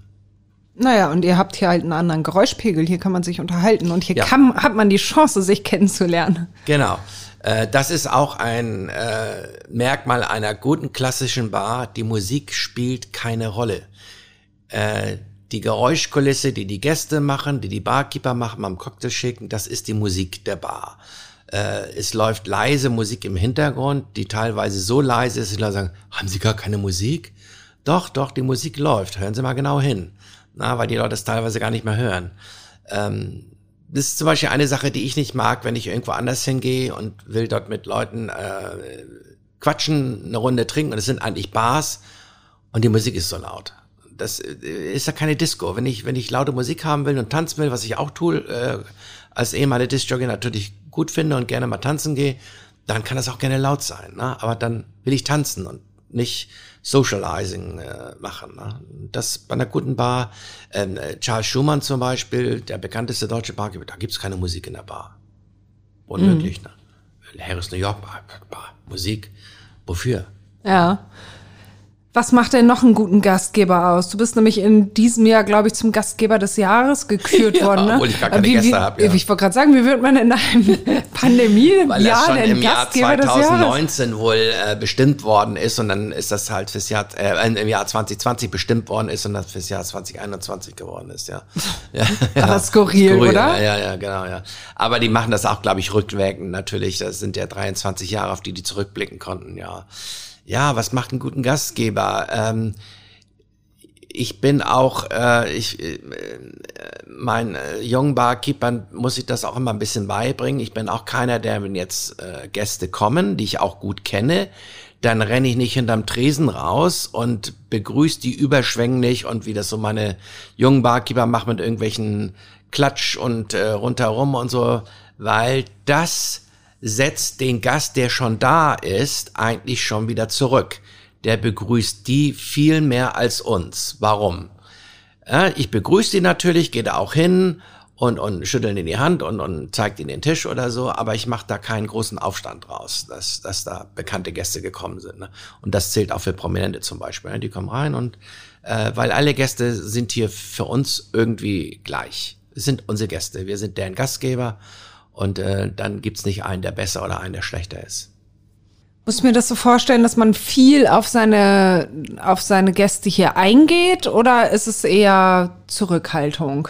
[SPEAKER 3] Naja, und ihr habt hier halt einen anderen Geräuschpegel, hier kann man sich unterhalten und hier ja. kann, hat man die Chance, sich kennenzulernen.
[SPEAKER 1] Genau. Äh, das ist auch ein äh, Merkmal einer guten klassischen Bar. Die Musik spielt keine Rolle. Äh, die Geräuschkulisse, die die Gäste machen, die die Barkeeper machen beim Cocktail schicken, das ist die Musik der Bar. Äh, es läuft leise Musik im Hintergrund, die teilweise so leise ist, dass die Leute sagen, haben Sie gar keine Musik? Doch, doch, die Musik läuft. Hören Sie mal genau hin. Na, weil die Leute es teilweise gar nicht mehr hören. Ähm, das ist zum Beispiel eine Sache, die ich nicht mag, wenn ich irgendwo anders hingehe und will dort mit Leuten äh, quatschen, eine Runde trinken und es sind eigentlich Bars und die Musik ist so laut das äh, ist ja keine Disco. Wenn ich, wenn ich laute Musik haben will und tanzen will, was ich auch tue, äh, als ehemaliger Disc-Jockey natürlich gut finde und gerne mal tanzen gehe, dann kann das auch gerne laut sein. Ne? Aber dann will ich tanzen und nicht Socializing äh, machen. Ne? Das bei einer guten Bar, ähm, Charles Schumann zum Beispiel, der bekannteste deutsche Barkeeper, da gibt's keine Musik in der Bar. Unmöglich. Mhm. Ne? Harris New York Bar, Bar, Musik. Wofür?
[SPEAKER 3] Ja. Was macht denn noch einen guten Gastgeber aus? Du bist nämlich in diesem Jahr, glaube ich, zum Gastgeber des Jahres gekürt ja, worden. Ne?
[SPEAKER 1] Obwohl ich gar keine wie, Gäste habe.
[SPEAKER 3] Ja. Ich wollte gerade sagen, wie wird man in einem Pandemie-Jahr
[SPEAKER 1] denn im Jahr 2019 wohl äh, bestimmt worden ist und dann ist das halt fürs Jahr äh, im Jahr 2020 bestimmt worden ist und das fürs Jahr 2021 geworden ist, ja.
[SPEAKER 3] ja, ja. Aber skurril, skurril, oder?
[SPEAKER 1] Ja, ja, genau, ja. Aber die machen das auch, glaube ich, rückwirkend natürlich. Das sind ja 23 Jahre, auf die die zurückblicken konnten, ja. Ja, was macht einen guten Gastgeber? Ähm, ich bin auch, äh, ich, äh, mein äh, jungen Barkeepern muss ich das auch immer ein bisschen beibringen. Ich bin auch keiner, der, wenn jetzt äh, Gäste kommen, die ich auch gut kenne, dann renne ich nicht hinterm Tresen raus und begrüße die überschwänglich und wie das so meine jungen Barkeeper machen mit irgendwelchen Klatsch und äh, rundherum und so, weil das setzt den Gast, der schon da ist, eigentlich schon wieder zurück. Der begrüßt die viel mehr als uns. Warum? Ja, ich begrüße die natürlich, gehe da auch hin und, und schütteln in die Hand und, und zeigt ihnen den Tisch oder so, aber ich mache da keinen großen Aufstand draus, dass, dass da bekannte Gäste gekommen sind. Ne? Und das zählt auch für Prominente zum Beispiel. Ne? Die kommen rein und äh, weil alle Gäste sind hier für uns irgendwie gleich. Es sind unsere Gäste, wir sind deren Gastgeber und äh, dann gibt's nicht einen, der besser oder einen, der schlechter ist.
[SPEAKER 3] Muss mir das so vorstellen, dass man viel auf seine, auf seine Gäste hier eingeht oder ist es eher Zurückhaltung?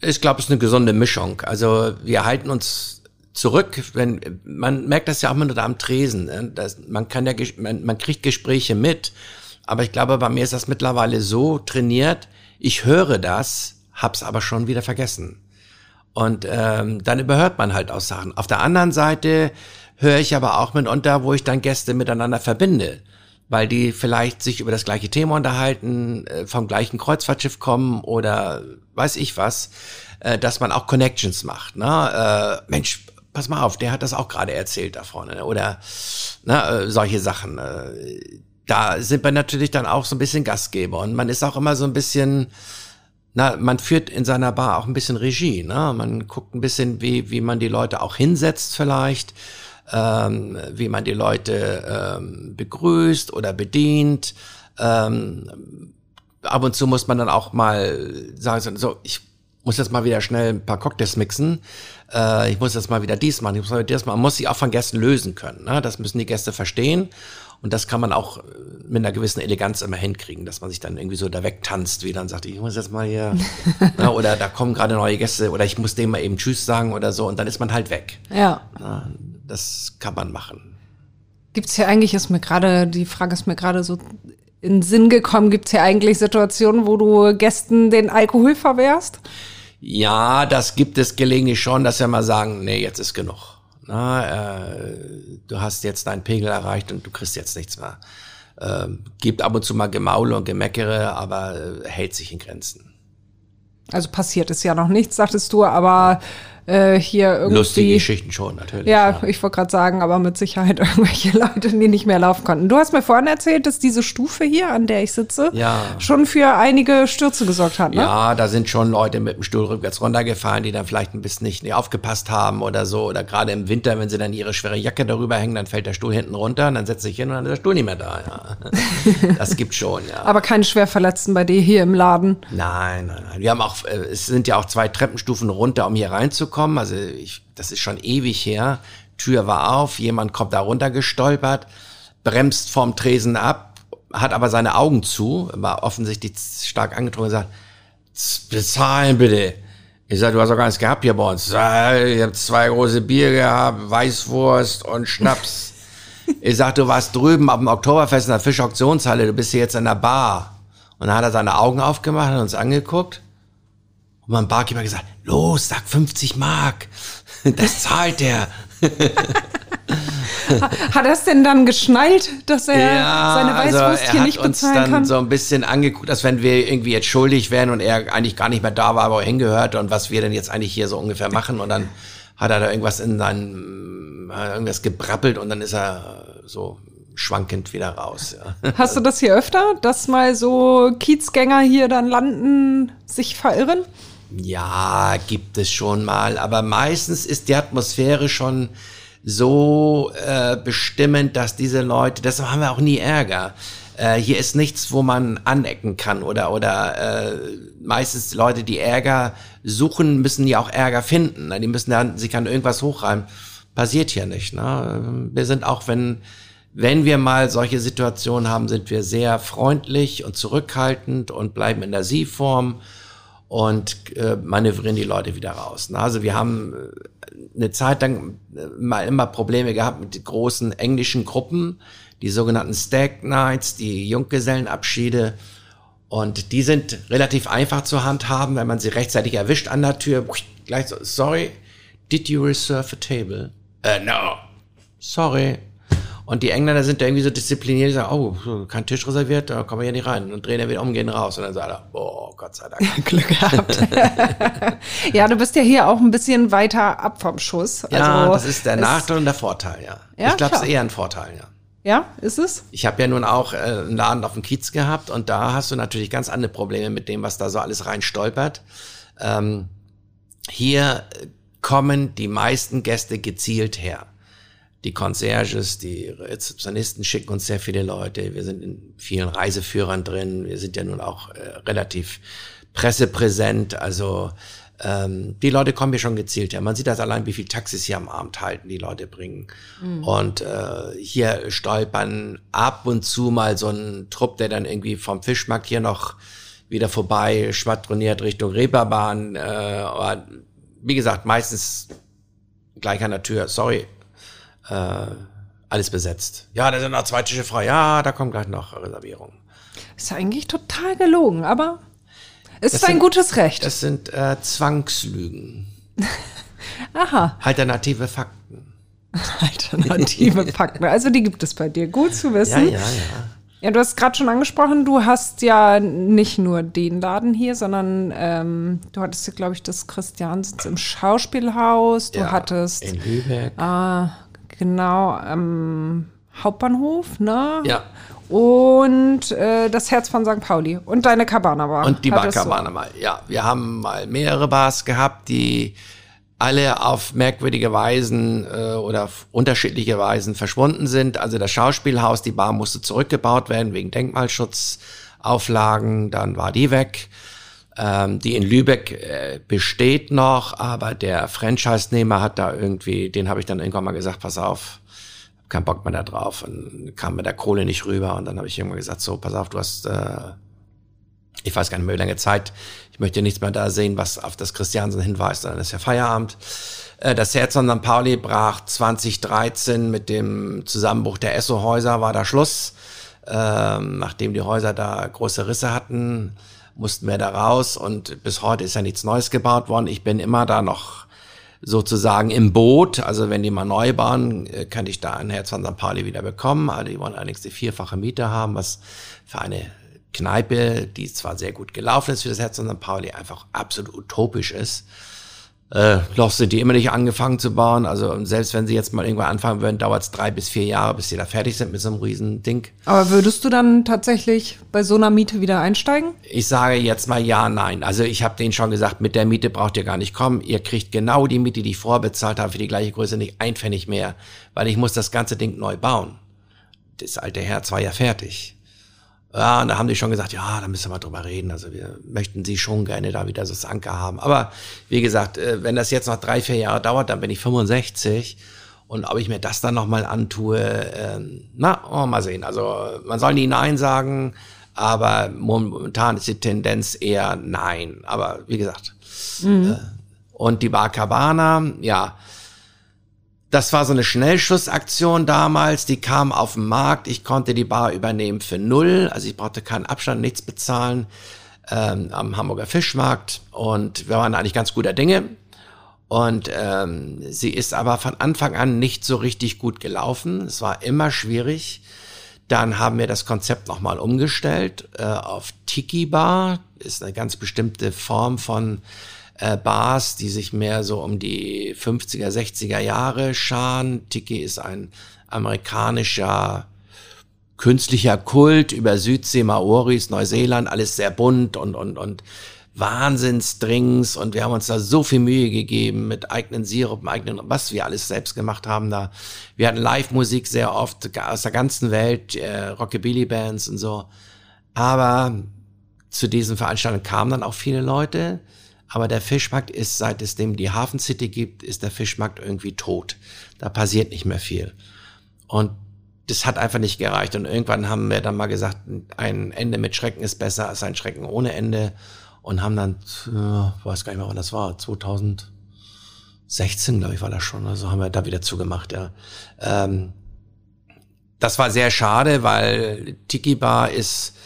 [SPEAKER 1] Ich glaube, es ist eine gesunde Mischung. Also wir halten uns zurück, wenn man merkt das ja auch immer nur da am Tresen. Ne? Das, man kann ja, man, man kriegt Gespräche mit, aber ich glaube, bei mir ist das mittlerweile so trainiert. Ich höre das, hab's aber schon wieder vergessen. Und ähm, dann überhört man halt auch Sachen. Auf der anderen Seite höre ich aber auch mitunter, wo ich dann Gäste miteinander verbinde weil die vielleicht sich über das gleiche Thema unterhalten, äh, vom gleichen Kreuzfahrtschiff kommen oder weiß ich was, äh, dass man auch Connections macht. Ne? Äh, Mensch, pass mal auf, der hat das auch gerade erzählt da vorne. Ne? Oder ne, solche Sachen. Da sind wir natürlich dann auch so ein bisschen Gastgeber und man ist auch immer so ein bisschen, na, man führt in seiner Bar auch ein bisschen Regie. Ne? Man guckt ein bisschen, wie, wie man die Leute auch hinsetzt vielleicht ähm, wie man die Leute ähm, begrüßt oder bedient. Ähm, ab und zu muss man dann auch mal sagen, so, ich muss jetzt mal wieder schnell ein paar Cocktails mixen. Äh, ich muss jetzt mal wieder dies machen, ich muss mal das machen. Man muss sich auch von Gästen lösen können. Ne? Das müssen die Gäste verstehen. Und das kann man auch mit einer gewissen Eleganz immer hinkriegen, dass man sich dann irgendwie so da wegtanzt, wie dann sagt, ich muss jetzt mal hier, na, oder da kommen gerade neue Gäste, oder ich muss dem mal eben Tschüss sagen oder so, und dann ist man halt weg.
[SPEAKER 3] Ja.
[SPEAKER 1] Na, das kann man machen.
[SPEAKER 3] Gibt es hier eigentlich, ist mir gerade, die Frage ist mir gerade so in den Sinn gekommen, gibt es hier eigentlich Situationen, wo du Gästen den Alkohol verwehrst?
[SPEAKER 1] Ja, das gibt es gelegentlich schon, dass wir mal sagen, nee, jetzt ist genug. Na, äh, du hast jetzt deinen Pegel erreicht und du kriegst jetzt nichts mehr. Äh, gibt ab und zu mal Gemaule und Gemeckere, aber äh, hält sich in Grenzen.
[SPEAKER 3] Also passiert ist ja noch nichts, sagtest du, aber äh, hier irgendwie.
[SPEAKER 1] Lustige Geschichten schon, natürlich.
[SPEAKER 3] Ja, ja. ich wollte gerade sagen, aber mit Sicherheit irgendwelche Leute, die nicht mehr laufen konnten. Du hast mir vorhin erzählt, dass diese Stufe hier, an der ich sitze,
[SPEAKER 1] ja.
[SPEAKER 3] schon für einige Stürze gesorgt hat. Ne?
[SPEAKER 1] Ja, da sind schon Leute mit dem Stuhl rückwärts runtergefallen, die dann vielleicht ein bisschen nicht, nicht aufgepasst haben oder so. Oder gerade im Winter, wenn sie dann ihre schwere Jacke darüber hängen, dann fällt der Stuhl hinten runter und dann setzt sich hin und dann ist der Stuhl nicht mehr da. Ja. das gibt schon, ja.
[SPEAKER 3] Aber keine Schwerverletzten bei dir hier im Laden?
[SPEAKER 1] Nein, nein, nein. Wir haben auch, äh, es sind ja auch zwei Treppenstufen runter, um hier reinzukommen gekommen, also ich, das ist schon ewig her. Tür war auf, jemand kommt da runter gestolpert, bremst vorm Tresen ab, hat aber seine Augen zu, war offensichtlich stark angetrunken und sagt, bezahlen bitte. Ich sag, du hast doch gar nichts gehabt hier bei uns. Ich habe zwei große Bier gehabt, Weißwurst und Schnaps. ich sag, du warst drüben auf dem Oktoberfest in der Fischauktionshalle, du bist hier jetzt in der Bar. Und dann hat er seine Augen aufgemacht, hat uns angeguckt und mein Barkeeper gesagt, los, sag 50 Mark. Das zahlt der.
[SPEAKER 3] hat er es denn dann geschnallt, dass er ja, seine Weißwurst also hier nicht bezahlen kann? Er hat uns dann
[SPEAKER 1] so ein bisschen angeguckt, als wenn wir irgendwie jetzt schuldig wären und er eigentlich gar nicht mehr da war, aber hingehört und was wir denn jetzt eigentlich hier so ungefähr machen. Und dann hat er da irgendwas in seinen, irgendwas gebrappelt und dann ist er so schwankend wieder raus.
[SPEAKER 3] Ja. Hast du das hier öfter, dass mal so Kiezgänger hier dann landen, sich verirren?
[SPEAKER 1] Ja, gibt es schon mal, aber meistens ist die Atmosphäre schon so äh, bestimmend, dass diese Leute, deshalb haben wir auch nie Ärger. Äh, hier ist nichts, wo man anecken kann oder oder äh, meistens Leute, die Ärger suchen, müssen ja auch Ärger finden. Die müssen dann sich an irgendwas hochreimen. Passiert hier nicht. Ne? Wir sind auch, wenn wenn wir mal solche Situationen haben, sind wir sehr freundlich und zurückhaltend und bleiben in der Sie-Form und äh, manövrieren die Leute wieder raus. Also wir haben äh, eine Zeit lang äh, mal immer Probleme gehabt mit großen englischen Gruppen, die sogenannten Stag Nights, die Junggesellenabschiede. Und die sind relativ einfach zu handhaben, wenn man sie rechtzeitig erwischt an der Tür. Gleich so, sorry, did you reserve a table? Uh, no. Sorry. Und die Engländer sind da irgendwie so diszipliniert, die sagen, oh, kein Tisch reserviert, da kommen wir hier nicht rein. Und drehen dann wieder um, gehen raus. Und dann sagt er, oh, Gott sei Dank.
[SPEAKER 3] Glück gehabt. ja, du bist ja hier auch ein bisschen weiter ab vom Schuss.
[SPEAKER 1] Also ja, das ist der Nachteil und der Vorteil, ja. ja ich glaube, es ist eher ein Vorteil, ja.
[SPEAKER 3] Ja, ist es?
[SPEAKER 1] Ich habe ja nun auch äh, einen Laden auf dem Kiez gehabt und da hast du natürlich ganz andere Probleme mit dem, was da so alles rein stolpert. Ähm, hier kommen die meisten Gäste gezielt her die Concierges, die Rezeptionisten schicken uns sehr viele Leute. Wir sind in vielen Reiseführern drin. Wir sind ja nun auch äh, relativ pressepräsent. Also ähm, die Leute kommen hier schon gezielt her. Man sieht das allein, wie viel Taxis hier am Abend halten, die Leute bringen. Mhm. Und äh, hier stolpern ab und zu mal so ein Trupp, der dann irgendwie vom Fischmarkt hier noch wieder vorbei schwadroniert Richtung Reeperbahn. Äh, aber wie gesagt, meistens gleich an der Tür. Sorry, äh, alles besetzt. Ja, da sind noch zwei Tische frei. Ja, da kommen gleich noch Reservierungen.
[SPEAKER 3] Ist eigentlich total gelogen, aber es ist ein gutes Recht.
[SPEAKER 1] Es sind äh, Zwangslügen.
[SPEAKER 3] Aha.
[SPEAKER 1] Alternative Fakten.
[SPEAKER 3] Alternative Fakten. Also die gibt es bei dir. Gut zu wissen.
[SPEAKER 1] Ja, ja, ja.
[SPEAKER 3] Ja, du hast gerade schon angesprochen, du hast ja nicht nur den Laden hier, sondern ähm, du hattest ja, glaube ich, das Christiansitz im Schauspielhaus. Du ja, hattest
[SPEAKER 1] in Lübeck.
[SPEAKER 3] Ah, Genau, am Hauptbahnhof, ne?
[SPEAKER 1] Ja.
[SPEAKER 3] Und äh, das Herz von St. Pauli und deine Cabana Bar.
[SPEAKER 1] Und die Bar Cabana mal, ja. Wir haben mal mehrere Bars gehabt, die alle auf merkwürdige Weisen äh, oder unterschiedliche Weisen verschwunden sind. Also das Schauspielhaus, die Bar musste zurückgebaut werden wegen Denkmalschutzauflagen, dann war die weg. Ähm, die in Lübeck äh, besteht noch, aber der Franchise-Nehmer hat da irgendwie, den habe ich dann irgendwann mal gesagt, pass auf, hab keinen Bock mehr da drauf und kam mit der Kohle nicht rüber und dann habe ich irgendwann gesagt, so, pass auf, du hast, äh, ich weiß gar nicht mehr, wie lange Zeit, ich möchte nichts mehr da sehen, was auf das Christiansen hinweist, dann ist ja Feierabend. Äh, das Herz von St. Pauli brach 2013 mit dem Zusammenbruch der Esso-Häuser, war da Schluss, ähm, nachdem die Häuser da große Risse hatten mussten wir da raus und bis heute ist ja nichts Neues gebaut worden. Ich bin immer da noch sozusagen im Boot. Also wenn die mal neu bauen, äh, könnte ich da ein Herz von St. Pauli wieder bekommen. Also die wollen allerdings die vierfache Miete haben, was für eine Kneipe, die zwar sehr gut gelaufen ist für das Herz von St. Pauli, einfach absolut utopisch ist. Äh, noch sind die immer nicht angefangen zu bauen. Also selbst wenn sie jetzt mal irgendwann anfangen würden, dauert es drei bis vier Jahre, bis sie da fertig sind mit so einem riesen Ding.
[SPEAKER 3] Aber würdest du dann tatsächlich bei so einer Miete wieder einsteigen?
[SPEAKER 1] Ich sage jetzt mal ja, nein. Also ich habe denen schon gesagt, mit der Miete braucht ihr gar nicht kommen. Ihr kriegt genau die Miete, die ich vorbezahlt habe, für die gleiche Größe nicht ein Pfennig mehr, weil ich muss das ganze Ding neu bauen. Das alte Herz war ja fertig. Ja, und da haben die schon gesagt, ja, da müssen wir mal drüber reden. Also wir möchten sie schon gerne da wieder so das Anker haben. Aber wie gesagt, äh, wenn das jetzt noch drei, vier Jahre dauert, dann bin ich 65. Und ob ich mir das dann nochmal antue, ähm, na, oh, mal sehen. Also man soll nie Nein sagen, aber momentan ist die Tendenz eher Nein. Aber wie gesagt. Mhm. Äh, und die Bar Cabana, ja, das war so eine Schnellschussaktion damals, die kam auf den Markt. Ich konnte die Bar übernehmen für null, also ich brauchte keinen Abstand, nichts bezahlen ähm, am Hamburger Fischmarkt und wir waren eigentlich ganz guter Dinge. Und ähm, sie ist aber von Anfang an nicht so richtig gut gelaufen. Es war immer schwierig. Dann haben wir das Konzept nochmal umgestellt äh, auf Tiki Bar. Ist eine ganz bestimmte Form von äh, Bars, die sich mehr so um die 50er, 60er Jahre scharen. Tiki ist ein amerikanischer künstlicher Kult über Südsee, Maoris, Neuseeland, alles sehr bunt und, und, und Wahnsinnsdrinks und wir haben uns da so viel Mühe gegeben mit eigenen Sirup, eigenen, was wir alles selbst gemacht haben da. Wir hatten Live-Musik sehr oft aus der ganzen Welt, äh, Rockabilly-Bands und so. Aber zu diesen Veranstaltungen kamen dann auch viele Leute, aber der Fischmarkt ist, seit es dem die Hafen City gibt, ist der Fischmarkt irgendwie tot. Da passiert nicht mehr viel. Und das hat einfach nicht gereicht. Und irgendwann haben wir dann mal gesagt, ein Ende mit Schrecken ist besser als ein Schrecken ohne Ende. Und haben dann, äh, weiß gar nicht mehr, wann das war, 2016, glaube ich, war das schon. Also haben wir da wieder zugemacht, ja. Ähm, das war sehr schade, weil Tiki Bar ist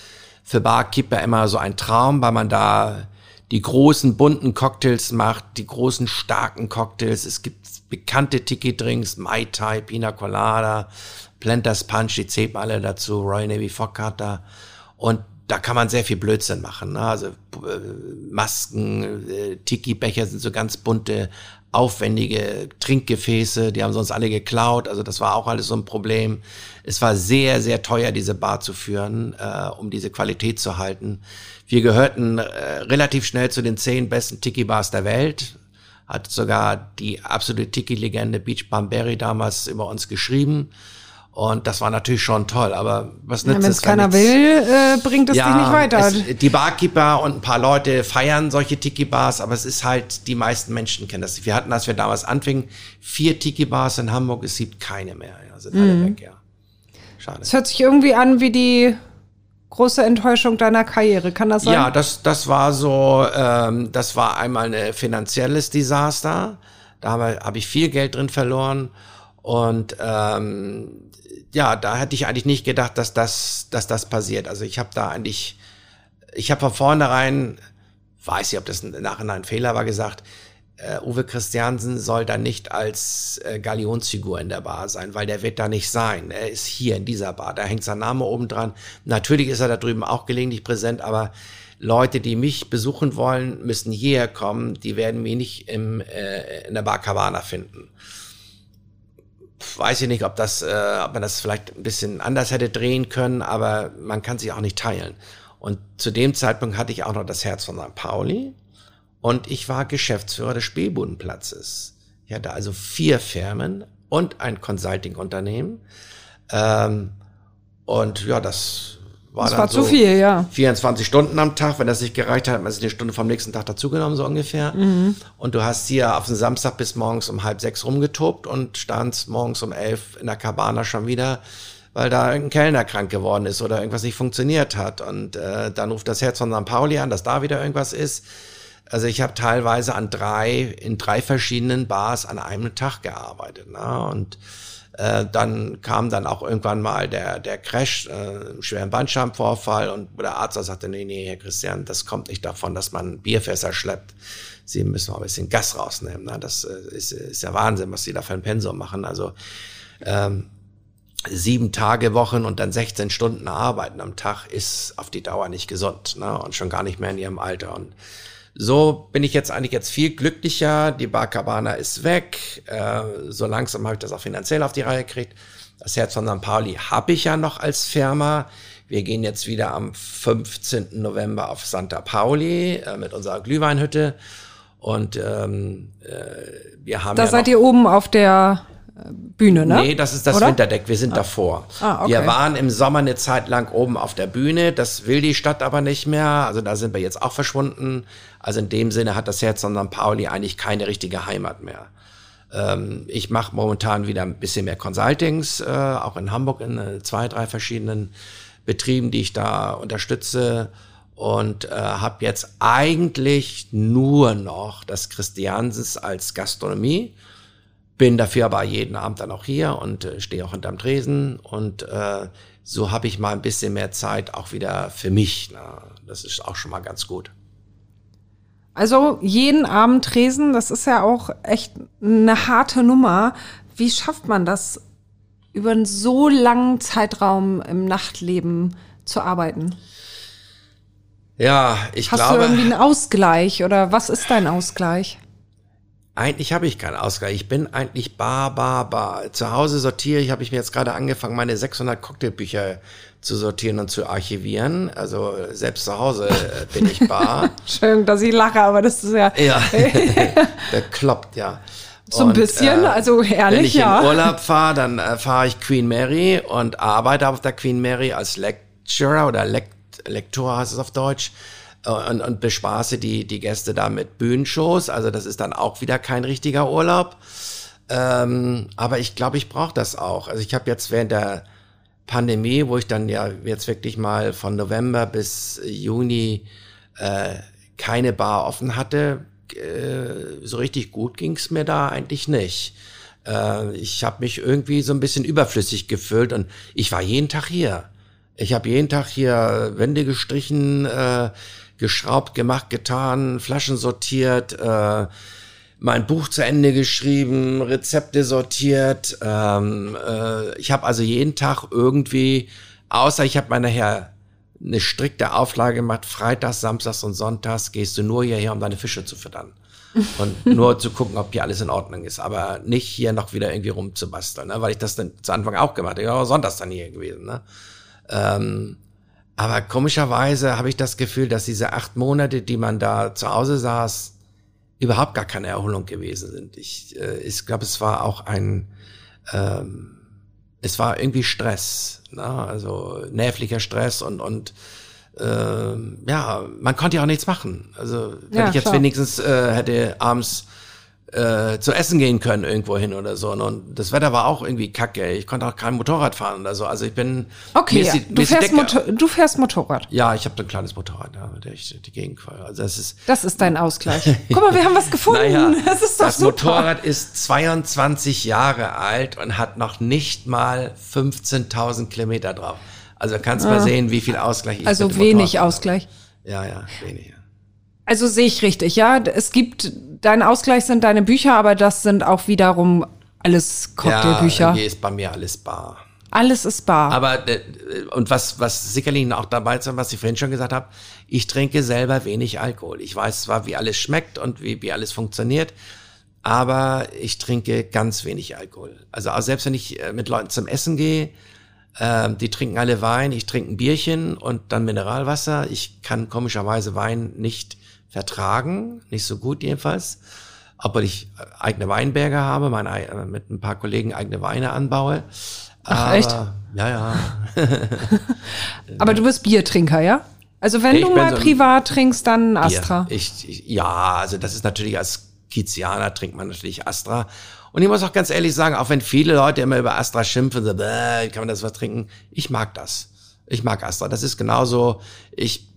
[SPEAKER 1] für Barkeeper immer so ein Traum, weil man da die großen bunten Cocktails macht, die großen starken Cocktails. Es gibt bekannte Tiki-Drinks, Mai Tai, Pina Colada, Planters Punch, die zählt man alle dazu, Royal Navy Foccata. Und da kann man sehr viel Blödsinn machen. Ne? Also äh, Masken, äh, Tiki-Becher sind so ganz bunte, aufwendige Trinkgefäße, die haben sonst alle geklaut. Also das war auch alles so ein Problem. Es war sehr, sehr teuer, diese Bar zu führen, äh, um diese Qualität zu halten. Wir gehörten äh, relativ schnell zu den zehn besten Tiki-Bars der Welt. Hat sogar die absolute Tiki-Legende Beach Bamberry damals über uns geschrieben. Und das war natürlich schon toll, aber was nützt
[SPEAKER 3] ja,
[SPEAKER 1] es?
[SPEAKER 3] Wenn keiner will, äh, bringt es
[SPEAKER 1] ja,
[SPEAKER 3] dich nicht weiter.
[SPEAKER 1] Es, die Barkeeper und ein paar Leute feiern solche Tiki-Bars, aber es ist halt, die meisten Menschen kennen das. Wir hatten, als wir damals anfingen, vier Tiki-Bars in Hamburg, es gibt keine mehr, ja, sind mhm. alle weg, ja.
[SPEAKER 3] Schade. Es hört sich irgendwie an wie die große Enttäuschung deiner Karriere, kann das sein?
[SPEAKER 1] Ja, das, das war so, ähm, das war einmal ein finanzielles Desaster. Da habe hab ich viel Geld drin verloren. Und ähm, ja, da hätte ich eigentlich nicht gedacht, dass das, dass das passiert. Also ich habe da eigentlich, ich habe von vornherein, weiß ich, ob das im Nachhinein ein Fehler war, gesagt, äh, Uwe Christiansen soll da nicht als äh, Galionsfigur in der Bar sein, weil der wird da nicht sein. Er ist hier in dieser Bar, da hängt sein Name oben dran. Natürlich ist er da drüben auch gelegentlich präsent, aber Leute, die mich besuchen wollen, müssen hierher kommen. Die werden mich nicht im, äh, in der Bar Cabana finden weiß ich nicht, ob das, äh, ob man das vielleicht ein bisschen anders hätte drehen können, aber man kann sich auch nicht teilen. Und zu dem Zeitpunkt hatte ich auch noch das Herz von St. Pauli und ich war Geschäftsführer des Spielbudenplatzes. Ich hatte also vier Firmen und ein Consulting-Unternehmen. Ähm, und ja, das war
[SPEAKER 3] das war
[SPEAKER 1] so
[SPEAKER 3] zu viel, ja.
[SPEAKER 1] 24 Stunden am Tag. Wenn das nicht gereicht hat, hat man sich eine Stunde vom nächsten Tag dazugenommen, so ungefähr.
[SPEAKER 3] Mhm.
[SPEAKER 1] Und du hast hier auf den Samstag bis morgens um halb sechs rumgetobt und standst morgens um elf in der Cabana schon wieder, weil da ein Kellner krank geworden ist oder irgendwas nicht funktioniert hat. Und äh, dann ruft das Herz von St. Pauli an, dass da wieder irgendwas ist. Also ich habe teilweise an drei, in drei verschiedenen Bars an einem Tag gearbeitet. Ne? Und äh, dann kam dann auch irgendwann mal der, der Crash, äh, schweren Bandscheibenvorfall und der Arzt sagte, nee, nee, Herr Christian, das kommt nicht davon, dass man Bierfässer schleppt. Sie müssen mal ein bisschen Gas rausnehmen. Ne? Das äh, ist, ist ja Wahnsinn, was Sie da für ein Pensum machen. Also ähm, sieben Tage Wochen und dann 16 Stunden arbeiten am Tag ist auf die Dauer nicht gesund ne? und schon gar nicht mehr in ihrem Alter. Und so bin ich jetzt eigentlich jetzt viel glücklicher. Die Bar Cabana ist weg. Äh, so langsam habe ich das auch finanziell auf die Reihe gekriegt. Das Herz von St. Pauli habe ich ja noch als Firma. Wir gehen jetzt wieder am 15. November auf Santa Pauli äh, mit unserer Glühweinhütte. Und ähm, äh, wir haben.
[SPEAKER 3] Da
[SPEAKER 1] ja
[SPEAKER 3] seid ihr oben auf der Bühne, ne?
[SPEAKER 1] Nee, das ist das
[SPEAKER 3] Oder?
[SPEAKER 1] Winterdeck. Wir sind
[SPEAKER 3] Ah.
[SPEAKER 1] davor.
[SPEAKER 3] Ah, okay.
[SPEAKER 1] Wir waren im Sommer eine Zeit lang oben auf der Bühne. Das will die Stadt aber nicht mehr. Also da sind wir jetzt auch verschwunden. Also in dem Sinne hat das Herz von St. Pauli eigentlich keine richtige Heimat mehr. Ähm, ich mache momentan wieder ein bisschen mehr Consultings, äh, auch in Hamburg in äh, zwei, drei verschiedenen Betrieben, die ich da unterstütze. Und äh, habe jetzt eigentlich nur noch das Christiansens als Gastronomie bin dafür aber jeden Abend dann auch hier und äh, stehe auch hinterm Tresen und äh, so habe ich mal ein bisschen mehr Zeit auch wieder für mich. Na, das ist auch schon mal ganz gut.
[SPEAKER 3] Also jeden Abend Tresen, das ist ja auch echt eine harte Nummer. Wie schafft man das, über einen so langen Zeitraum im Nachtleben zu arbeiten?
[SPEAKER 1] Ja, ich
[SPEAKER 3] Hast
[SPEAKER 1] glaube,
[SPEAKER 3] du irgendwie einen Ausgleich oder was ist dein Ausgleich?
[SPEAKER 1] Eigentlich habe ich keinen Ausgleich. Ich bin eigentlich bar, bar, bar. Zu Hause sortiere ich, habe ich mir jetzt gerade angefangen, meine 600 Cocktailbücher zu sortieren und zu archivieren. Also selbst zu Hause äh, bin ich bar.
[SPEAKER 3] Schön, dass ich lache, aber das ist ja
[SPEAKER 1] ja, der kloppt, ja.
[SPEAKER 3] so ein
[SPEAKER 1] Und,
[SPEAKER 3] bisschen,
[SPEAKER 1] äh,
[SPEAKER 3] also
[SPEAKER 1] Wenn
[SPEAKER 3] ehrlich,
[SPEAKER 1] ich
[SPEAKER 3] ja.
[SPEAKER 1] in Urlaub fahre, dann äh, fahre ich Queen Mary und arbeite auf der Queen Mary als Lecturer oder Lekt Lektor heißt es auf Deutsch und, und bespaße die, die Gäste da mit Bühnenshows. Also das ist dann auch wieder kein richtiger Urlaub. Ähm, aber ich glaube, ich brauche das auch. Also ich habe jetzt während der Pandemie, wo ich dann ja jetzt wirklich mal von November bis Juni äh, keine Bar offen hatte, äh, so richtig gut ging's mir da eigentlich nicht. Äh, ich habe mich irgendwie so ein bisschen überflüssig gefühlt und ich war jeden Tag hier. Ich habe jeden Tag hier Wände gestrichen, äh, geschraubt, gemacht, getan, Flaschen sortiert, äh, mein Buch zu Ende geschrieben, Rezepte sortiert. Ähm, äh, ich habe also jeden Tag irgendwie, außer ich habe mal nachher eine strikte Auflage gemacht, Freitags, Samstags und Sonntags gehst du nur hierher, um deine Fische zu füttern. und nur zu gucken, ob hier alles in Ordnung ist, aber nicht hier noch wieder irgendwie rumzubasteln, ne? weil ich das dann zu Anfang auch gemacht habe. Ich war auch sonntags dann hier gewesen. Ne? Ähm, aber komischerweise habe ich das Gefühl, dass diese acht Monate, die man da zu Hause saß, überhaupt gar keine Erholung gewesen sind. Ich, äh, ich glaube, es war auch ein, ähm, es war irgendwie Stress, ne? also nervlicher Stress und und äh, ja, man konnte ja auch nichts machen. Also wenn ja, ich jetzt klar. wenigstens äh, hätte abends äh, zu essen gehen können irgendwo hin oder so. Und das Wetter war auch irgendwie kacke. Ich konnte auch kein Motorrad fahren oder so. Also ich bin.
[SPEAKER 3] Okay, ja. die, du, fährst Motor, du fährst Motorrad.
[SPEAKER 1] Ja, ich habe ein kleines Motorrad, ja, mit ich die Gegend fahre. Also das ist.
[SPEAKER 3] Das ist dein Ausgleich. Guck mal, wir haben was gefunden. naja,
[SPEAKER 1] das ist doch Das super. Motorrad ist 22 Jahre alt und hat noch nicht mal 15.000 Kilometer drauf. Also kannst ah. mal sehen, wie viel Ausgleich ich
[SPEAKER 3] Also wenig Ausgleich.
[SPEAKER 1] Ja, ja, wenig.
[SPEAKER 3] Also sehe ich richtig, ja. Es gibt, dein Ausgleich sind deine Bücher, aber das sind auch wiederum alles Cocktailbücher.
[SPEAKER 1] Ja, ist bei mir alles bar.
[SPEAKER 3] Alles ist bar.
[SPEAKER 1] Aber äh, und was was sicherlich auch dabei ist, was ich vorhin schon gesagt habe, ich trinke selber wenig Alkohol. Ich weiß zwar, wie alles schmeckt und wie wie alles funktioniert, aber ich trinke ganz wenig Alkohol. Also auch selbst wenn ich äh, mit Leuten zum Essen gehe, äh, die trinken alle Wein, ich trinke ein Bierchen und dann Mineralwasser. Ich kann komischerweise Wein nicht vertragen, nicht so gut jedenfalls. Obwohl ich eigene Weinberge habe, meine, äh, mit ein paar Kollegen eigene Weine anbaue.
[SPEAKER 3] Ach, Aber, echt?
[SPEAKER 1] Ja, ja.
[SPEAKER 3] Aber du bist Biertrinker, ja? Also wenn ich du mal so privat trinkst, dann Astra.
[SPEAKER 1] Ich, ich, ja, also das ist natürlich als Kizianer trinkt man natürlich Astra. Und ich muss auch ganz ehrlich sagen, auch wenn viele Leute immer über Astra schimpfen, so, kann man das was trinken? Ich mag das. Ich mag Astra. Das ist genauso, ich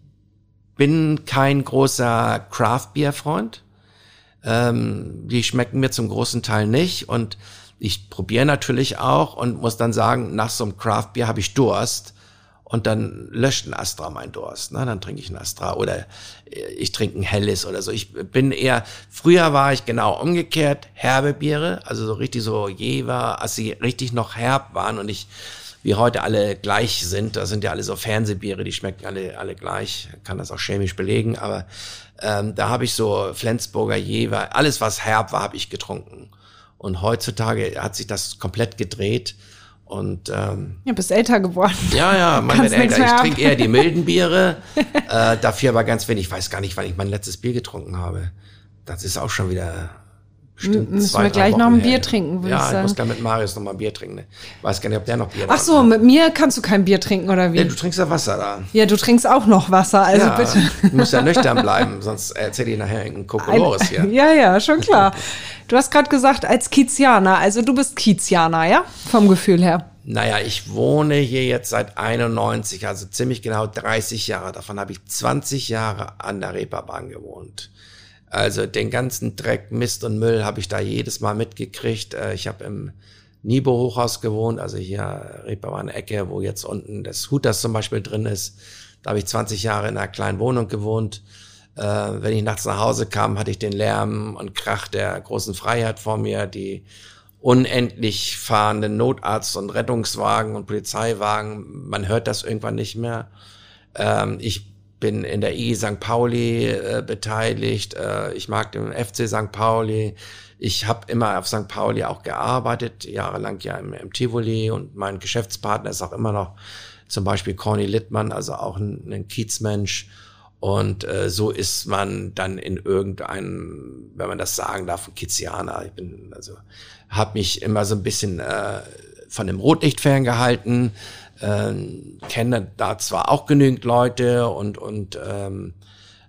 [SPEAKER 1] bin kein großer Craft Beer Freund. Ähm, die schmecken mir zum großen Teil nicht und ich probiere natürlich auch und muss dann sagen, nach so einem Craft Beer habe ich Durst und dann löscht ein Astra mein Durst. Ne? Dann trinke ich ein Astra oder ich trinke ein Helles oder so. Ich bin eher, früher war ich genau umgekehrt, herbe Biere, also so richtig so Jever, als sie richtig noch herb waren und ich wie heute alle gleich sind. Da sind ja alle so Fernsehbiere, die schmecken alle, alle gleich. Kann das auch chemisch belegen, aber ähm, da habe ich so Flensburger Jever, alles was herb war, habe ich getrunken. Und heutzutage hat sich das komplett gedreht. Und ähm,
[SPEAKER 3] ja, bist älter geworden.
[SPEAKER 1] Ja, ja, man wird älter. Ich trinke eher die milden Biere, äh, dafür aber ganz wenig. Ich weiß gar nicht, wann ich mein letztes Bier getrunken habe. Das ist auch schon wieder
[SPEAKER 3] bestimmt Müssen zwei, wir gleich Wochen noch ein Bier her. trinken,
[SPEAKER 1] würde ja, ich sagen. Ja, ich muss gleich mit Marius noch mal ein Bier trinken. Ne? Weiß gar nicht, ob der noch Bier
[SPEAKER 3] Ach so, hat. mit mir kannst du kein Bier trinken, oder wie?
[SPEAKER 1] Ja, du trinkst ja Wasser da.
[SPEAKER 3] Ja, du trinkst auch noch Wasser, also ja, bitte.
[SPEAKER 1] Du musst ja nüchtern bleiben, sonst erzähl ich nachher irgendeinen Kokolores hier.
[SPEAKER 3] Ja, ja, schon klar. Du hast gerade gesagt, als Kizianer, also du bist Kizianer, ja? Vom Gefühl her.
[SPEAKER 1] Naja, ich wohne hier jetzt seit 91, also ziemlich genau 30 Jahre. Davon habe ich 20 Jahre an der Reeperbahn gewohnt. Also den ganzen Dreck, Mist und Müll habe ich da jedes Mal mitgekriegt. Äh, ich habe im Nibo-Hochhaus gewohnt, also hier Reeperbahn-Ecke, wo jetzt unten das Hutas zum Beispiel drin ist. Da habe ich 20 Jahre in einer kleinen Wohnung gewohnt. Äh, wenn ich nachts nach Hause kam, hatte ich den Lärm und Krach der großen Freiheit vor mir, die unendlich fahrenden Notarzt- und Rettungswagen und Polizeiwagen. Man hört das irgendwann nicht mehr. Ähm, ich bin in der I St. Pauli äh, beteiligt. Äh, ich mag den FC St. Pauli. Ich habe immer auf St. Pauli auch gearbeitet, jahrelang ja im, im Tivoli und mein Geschäftspartner ist auch immer noch zum Beispiel Corny Littmann, also auch ein, ein Kiezmensch. Und äh, so ist man dann in irgendeinem, wenn man das sagen darf, ein Kizianer. Ich bin also habe mich immer so ein bisschen äh, von dem Rotlicht ferngehalten äh, kenne da zwar auch genügend Leute und, und ähm,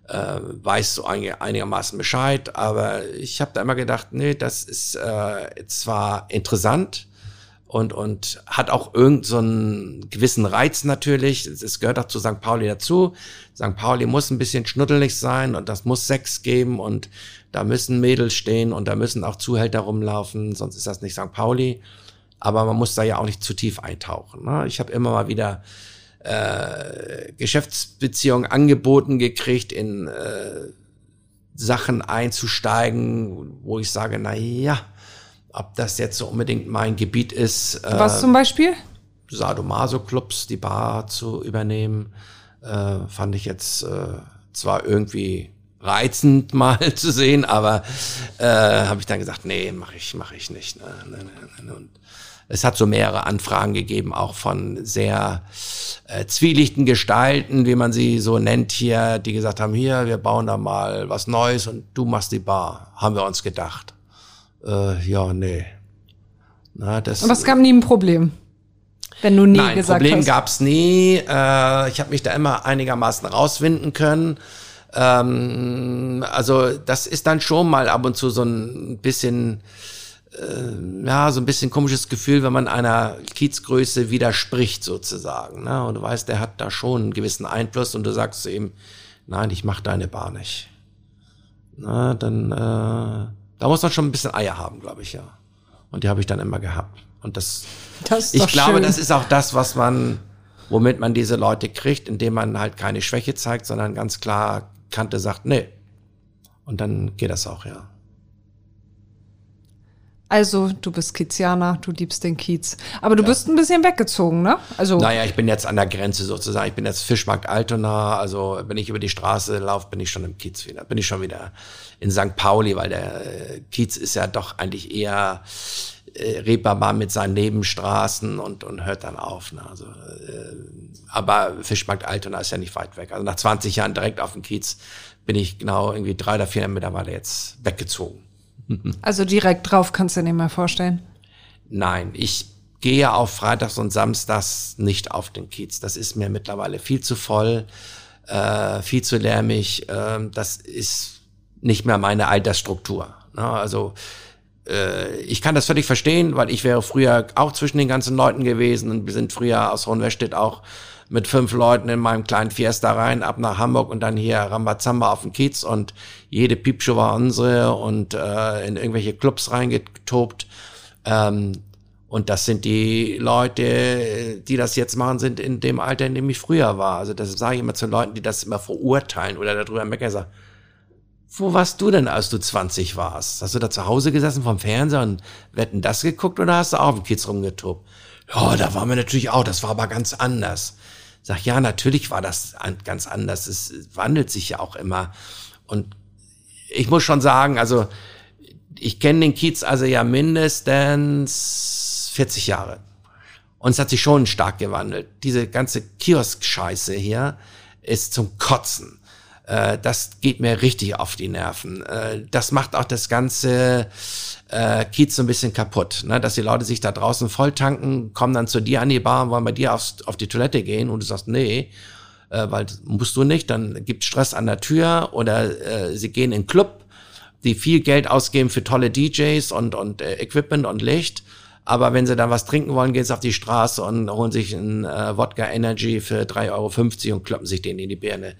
[SPEAKER 1] äh, weiß so einig, einigermaßen Bescheid, aber ich habe da immer gedacht, nee, das ist äh, zwar interessant und, und hat auch irgend so gewissen Reiz natürlich. Es gehört auch zu St. Pauli dazu. St. Pauli muss ein bisschen schnuddelig sein und das muss Sex geben und da müssen Mädels stehen und da müssen auch Zuhälter rumlaufen, sonst ist das nicht St. Pauli. Aber man muss da ja auch nicht zu tief eintauchen. Ne? Ich habe immer mal wieder äh, Geschäftsbeziehungen angeboten gekriegt, in äh, Sachen einzusteigen, wo ich sage, na ja, ob das jetzt so unbedingt mein Gebiet ist.
[SPEAKER 3] Äh, Was zum Beispiel?
[SPEAKER 1] Sadomaso-Clubs, die Bar zu übernehmen, äh, fand ich jetzt äh, zwar irgendwie reizend mal zu sehen, aber äh, habe ich dann gesagt, nee, mache ich, mache ich nicht. Ne, ne, ne, ne, Und es hat so mehrere Anfragen gegeben, auch von sehr äh, zwielichten Gestalten, wie man sie so nennt hier, die gesagt haben, hier, wir bauen da mal was Neues und du machst die Bar, haben wir uns gedacht. Äh, ja, nee.
[SPEAKER 3] Na, das, Aber es gab nie ein Problem. Wenn du nie
[SPEAKER 1] nein,
[SPEAKER 3] gesagt
[SPEAKER 1] Problem
[SPEAKER 3] hast.
[SPEAKER 1] gab's nie. Äh, ich habe mich da immer einigermaßen rauswinden können. Ähm, also das ist dann schon mal ab und zu so ein bisschen, äh, ja, so ein bisschen komisches Gefühl, wenn man einer Kiezgröße widerspricht sozusagen. Ne? Und du weißt, der hat da schon einen gewissen Einfluss und du sagst zu ihm, nein, ich mach deine Bar nicht. Na, dann äh, da muss man schon ein bisschen Eier haben, glaube ich, ja. Und die habe ich dann immer gehabt. Und das, das ich glaube, schön. das ist auch das, was man, womit man diese Leute kriegt, indem man halt keine Schwäche zeigt, sondern ganz klar Kante sagt, nee. Und dann geht das auch, ja.
[SPEAKER 3] Also, du bist Kizianer, du liebst den Kiez. Aber du ja. bist ein bisschen weggezogen, ne?
[SPEAKER 1] Also. Naja, ich bin jetzt an der Grenze sozusagen. Ich bin jetzt Fischmarkt Altona. Also, wenn ich über die Straße laufe, bin ich schon im Kiez wieder. Bin ich schon wieder in St. Pauli, weil der äh, Kiez ist ja doch eigentlich eher äh, Reeperbahn mit seinen Nebenstraßen und, und hört dann auf. Ne? Also, äh, aber Fischmarkt Altona ist ja nicht weit weg. Also nach 20 Jahren direkt auf dem Kiez bin ich genau irgendwie drei oder vier mittlerweile jetzt weggezogen.
[SPEAKER 3] Also direkt drauf kannst du dir nicht mehr vorstellen?
[SPEAKER 1] Nein, ich gehe auf Freitags und Samstags nicht auf den Kiez. Das ist mir mittlerweile viel zu voll, äh, viel zu lärmig. Äh, das ist nicht mehr meine Altersstruktur. Ne? Also äh, ich kann das völlig verstehen, weil ich wäre früher auch zwischen den ganzen Leuten gewesen und wir sind früher aus Hohenwestedt auch mit fünf Leuten in meinem kleinen Fiesta rein, ab nach Hamburg und dann hier Rambazamba auf dem Kiez und jede Piepshow war unsere und äh, in irgendwelche Clubs reingetobt. Ähm, und das sind die Leute, die das jetzt machen, sind in dem Alter, in dem ich früher war. Also das sage ich immer zu Leuten, die das immer verurteilen oder darüber meckern, sagen, wo warst du denn, als du 20 warst? Hast du da zu Hause gesessen vom Fernseher und wetten das geguckt oder hast du auch auf dem Kiez rumgetobt? Ja, da waren wir natürlich auch, das war aber ganz anders. Sag, ja, natürlich war das ganz anders. Es wandelt sich ja auch immer. Und ich muss schon sagen, also ich kenne den Kiez also ja mindestens 40 Jahre. Und es hat sich schon stark gewandelt. Diese ganze Kiosk-Scheiße hier ist zum Kotzen. Äh, das geht mir richtig auf die Nerven. Äh, das macht auch das ganze äh, Kiez so ein bisschen kaputt, ne? dass die Leute sich da draußen voll tanken, kommen dann zu dir an die Bar und wollen bei dir aufs, auf die Toilette gehen und du sagst, nee, äh, weil musst du nicht, dann gibt Stress an der Tür oder äh, sie gehen in den Club, die viel Geld ausgeben für tolle DJs und, und äh, Equipment und Licht. Aber wenn sie dann was trinken wollen, gehen sie auf die Straße und holen sich ein äh, Wodka Energy für 3,50 Euro und kloppen sich den in die Birne.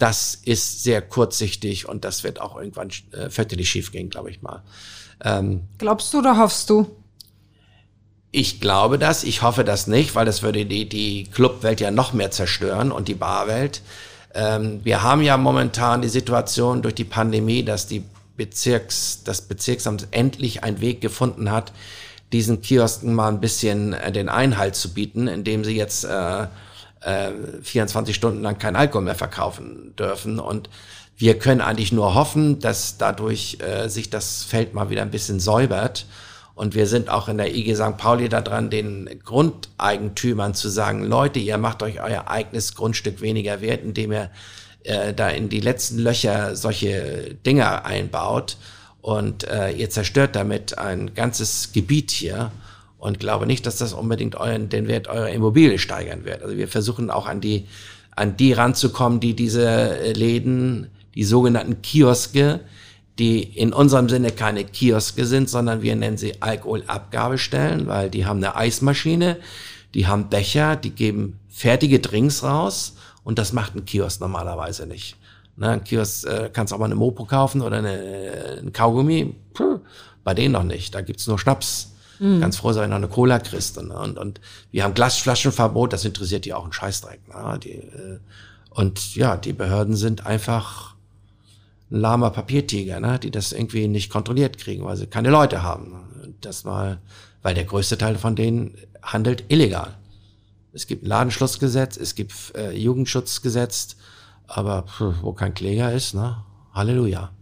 [SPEAKER 1] Das ist sehr kurzsichtig und das wird auch irgendwann äh, fürchterlich schief gehen, glaube ich mal.
[SPEAKER 3] Ähm, Glaubst du oder hoffst du?
[SPEAKER 1] Ich glaube das, ich hoffe das nicht, weil das würde die, die Clubwelt ja noch mehr zerstören und die Barwelt. Ähm, wir haben ja momentan die Situation durch die Pandemie, dass die Bezirks, das Bezirksamt endlich einen Weg gefunden hat, diesen Kiosken mal ein bisschen äh, den Einhalt zu bieten, indem sie jetzt äh, äh, 24 Stunden lang kein Alkohol mehr verkaufen dürfen. Und wir können eigentlich nur hoffen, dass dadurch äh, sich das Feld mal wieder ein bisschen säubert. Und wir sind auch in der IG St. Pauli da dran, den Grundeigentümern zu sagen, Leute, ihr macht euch euer eigenes Grundstück weniger wert, indem ihr äh, da in die letzten Löcher solche Dinger einbaut. Und äh, ihr zerstört damit ein ganzes Gebiet hier und glaube nicht, dass das unbedingt euren, den Wert eurer Immobilie steigern wird. Also wir versuchen auch an die, an die ranzukommen, die diese Läden die sogenannten Kioske, die in unserem Sinne keine Kioske sind, sondern wir nennen sie Alkoholabgabestellen, weil die haben eine Eismaschine, die haben Becher, die geben fertige Drinks raus und das macht ein Kiosk normalerweise nicht. Ne, ein Kiosk äh, kannst auch mal eine Mopo kaufen oder eine, äh, ein Kaugummi. Puh, bei denen noch nicht. Da gibt's nur Schnaps. Mhm. Ganz froh sein, noch eine Cola kriegst. Ne? Und, und wir haben Glasflaschenverbot, das interessiert die auch einen Scheißdreck. Ne? Die, äh, und ja, die Behörden sind einfach ein lahmer Papiertiger, ne? die das irgendwie nicht kontrolliert kriegen, weil sie keine Leute haben. Ne? Das war, weil der größte Teil von denen handelt illegal. Es gibt ein Ladenschlussgesetz, es gibt äh, Jugendschutzgesetz, aber pff, wo kein Kläger ist, ne? Halleluja.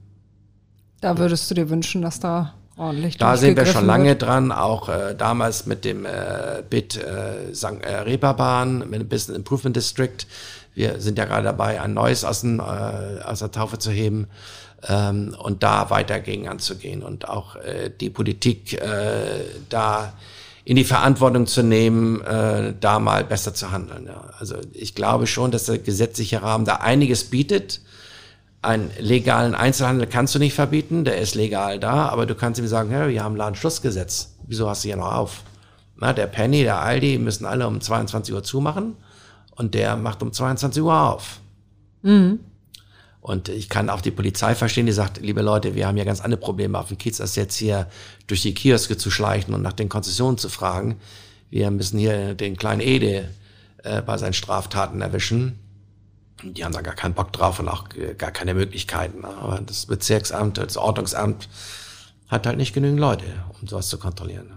[SPEAKER 3] Da würdest du dir wünschen, dass da ordentlich
[SPEAKER 1] Da sind wir schon lange wird. dran, auch äh, damals mit dem äh, BIT äh, St. Äh, Reeperbahn, mit dem Business Improvement District. Wir sind ja gerade dabei, ein neues aus, äh, aus der Taufe zu heben ähm, und da weiter gegen anzugehen und auch äh, die Politik äh, da in die Verantwortung zu nehmen, äh, da mal besser zu handeln. Ja. Also ich glaube schon, dass der gesetzliche Rahmen da einiges bietet. Einen legalen Einzelhandel kannst du nicht verbieten, der ist legal da, aber du kannst ihm sagen, ja, wir haben Ladenschlussgesetz. Wieso hast du hier noch auf? Na, der Penny, der Aldi müssen alle um 22 Uhr zumachen und der macht um 22 Uhr auf. Mhm. Und ich kann auch die Polizei verstehen, die sagt, liebe Leute, wir haben ja ganz andere Probleme auf dem Kiez, als jetzt hier durch die Kioske zu schleichen und nach den Konzessionen zu fragen. Wir müssen hier den kleinen Ede äh, bei seinen Straftaten erwischen. Die haben da gar keinen Bock drauf und auch gar keine Möglichkeiten. Aber das Bezirksamt, das Ordnungsamt hat halt nicht genügend Leute, um sowas zu kontrollieren.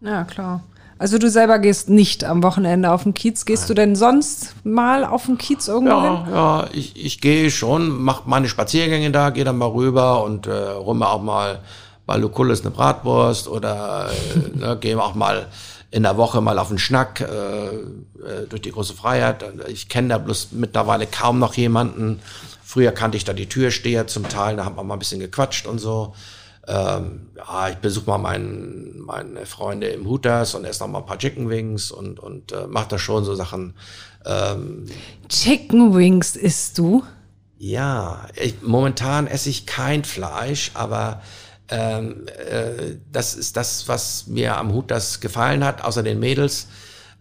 [SPEAKER 3] Ja, klar. Also du selber gehst nicht am Wochenende auf den Kiez. Gehst Nein. du denn sonst mal auf den Kiez irgendwo
[SPEAKER 1] ja, hin? Ja, ich, ich gehe schon, mache meine Spaziergänge da, gehe dann mal rüber und äh, rumme auch mal bei Lukullis eine Bratwurst oder äh, ne, gehe auch mal in der Woche mal auf den Schnack äh, äh, durch die große Freiheit. Ich kenne da bloß mittlerweile kaum noch jemanden. Früher kannte ich da die Türsteher zum Teil, da haben wir mal ein bisschen gequatscht und so. Ähm, ja, ich besuche mal meinen, meine Freunde im Hooters und esse noch mal ein paar Chicken Wings und, und äh, mache da schon so Sachen. Ähm,
[SPEAKER 3] Chicken Wings isst du?
[SPEAKER 1] Ja, ich, momentan esse ich kein Fleisch, aber ähm, äh, das ist das, was mir am Hooters gefallen hat, außer den Mädels.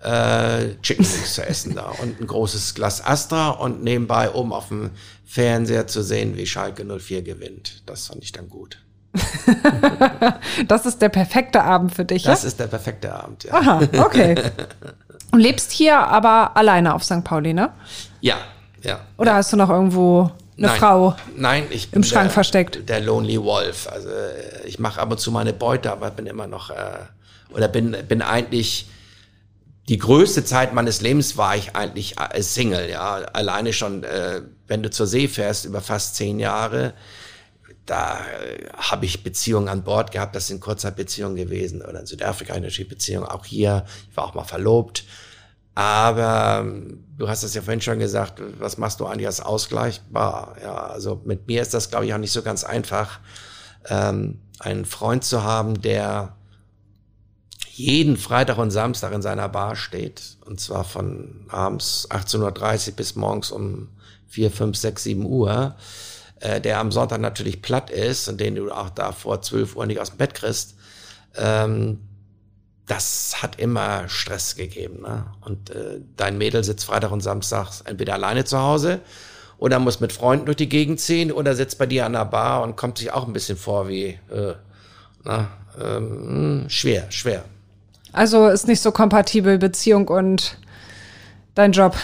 [SPEAKER 1] Äh, Chicken Wings zu essen da und ein großes Glas Astra und nebenbei oben auf dem Fernseher zu sehen, wie Schalke 04 gewinnt. Das fand ich dann gut.
[SPEAKER 3] das ist der perfekte Abend für dich,
[SPEAKER 1] Das ja? ist der perfekte Abend, ja.
[SPEAKER 3] Aha, okay. Und lebst hier aber alleine auf St. Pauli, ne?
[SPEAKER 1] Ja, ja.
[SPEAKER 3] Oder
[SPEAKER 1] ja.
[SPEAKER 3] hast du noch irgendwo eine
[SPEAKER 1] nein,
[SPEAKER 3] Frau
[SPEAKER 1] nein, ich
[SPEAKER 3] im Schrank
[SPEAKER 1] der,
[SPEAKER 3] versteckt?
[SPEAKER 1] Der Lonely Wolf. Also ich mache ab und zu meine Beute, aber bin immer noch, äh, oder bin, bin eigentlich die größte Zeit meines Lebens war ich eigentlich äh, Single, ja. Alleine schon, äh, wenn du zur See fährst, über fast zehn Jahre, da äh, habe ich Beziehungen an Bord gehabt, das sind Kurzzeitbeziehungen gewesen oder in Südafrika eine Beziehung, auch hier, ich war auch mal verlobt. Aber ähm, du hast es ja vorhin schon gesagt, was machst du eigentlich als ausgleichbar? Ja, also mit mir ist das, glaube ich, auch nicht so ganz einfach, ähm, einen Freund zu haben, der jeden Freitag und Samstag in seiner Bar steht. Und zwar von abends 18.30 Uhr bis morgens um 4, 5, 6, 7 Uhr äh, der am Sonntag natürlich platt ist und den du auch da vor 12 Uhr nicht aus dem Bett kriegst, ähm, das hat immer Stress gegeben. Ne? Und äh, dein Mädel sitzt Freitag und Samstag entweder alleine zu Hause oder muss mit Freunden durch die Gegend ziehen oder sitzt bei dir an der Bar und kommt sich auch ein bisschen vor wie äh, na, ähm, schwer, schwer.
[SPEAKER 3] Also ist nicht so kompatibel Beziehung und dein Job.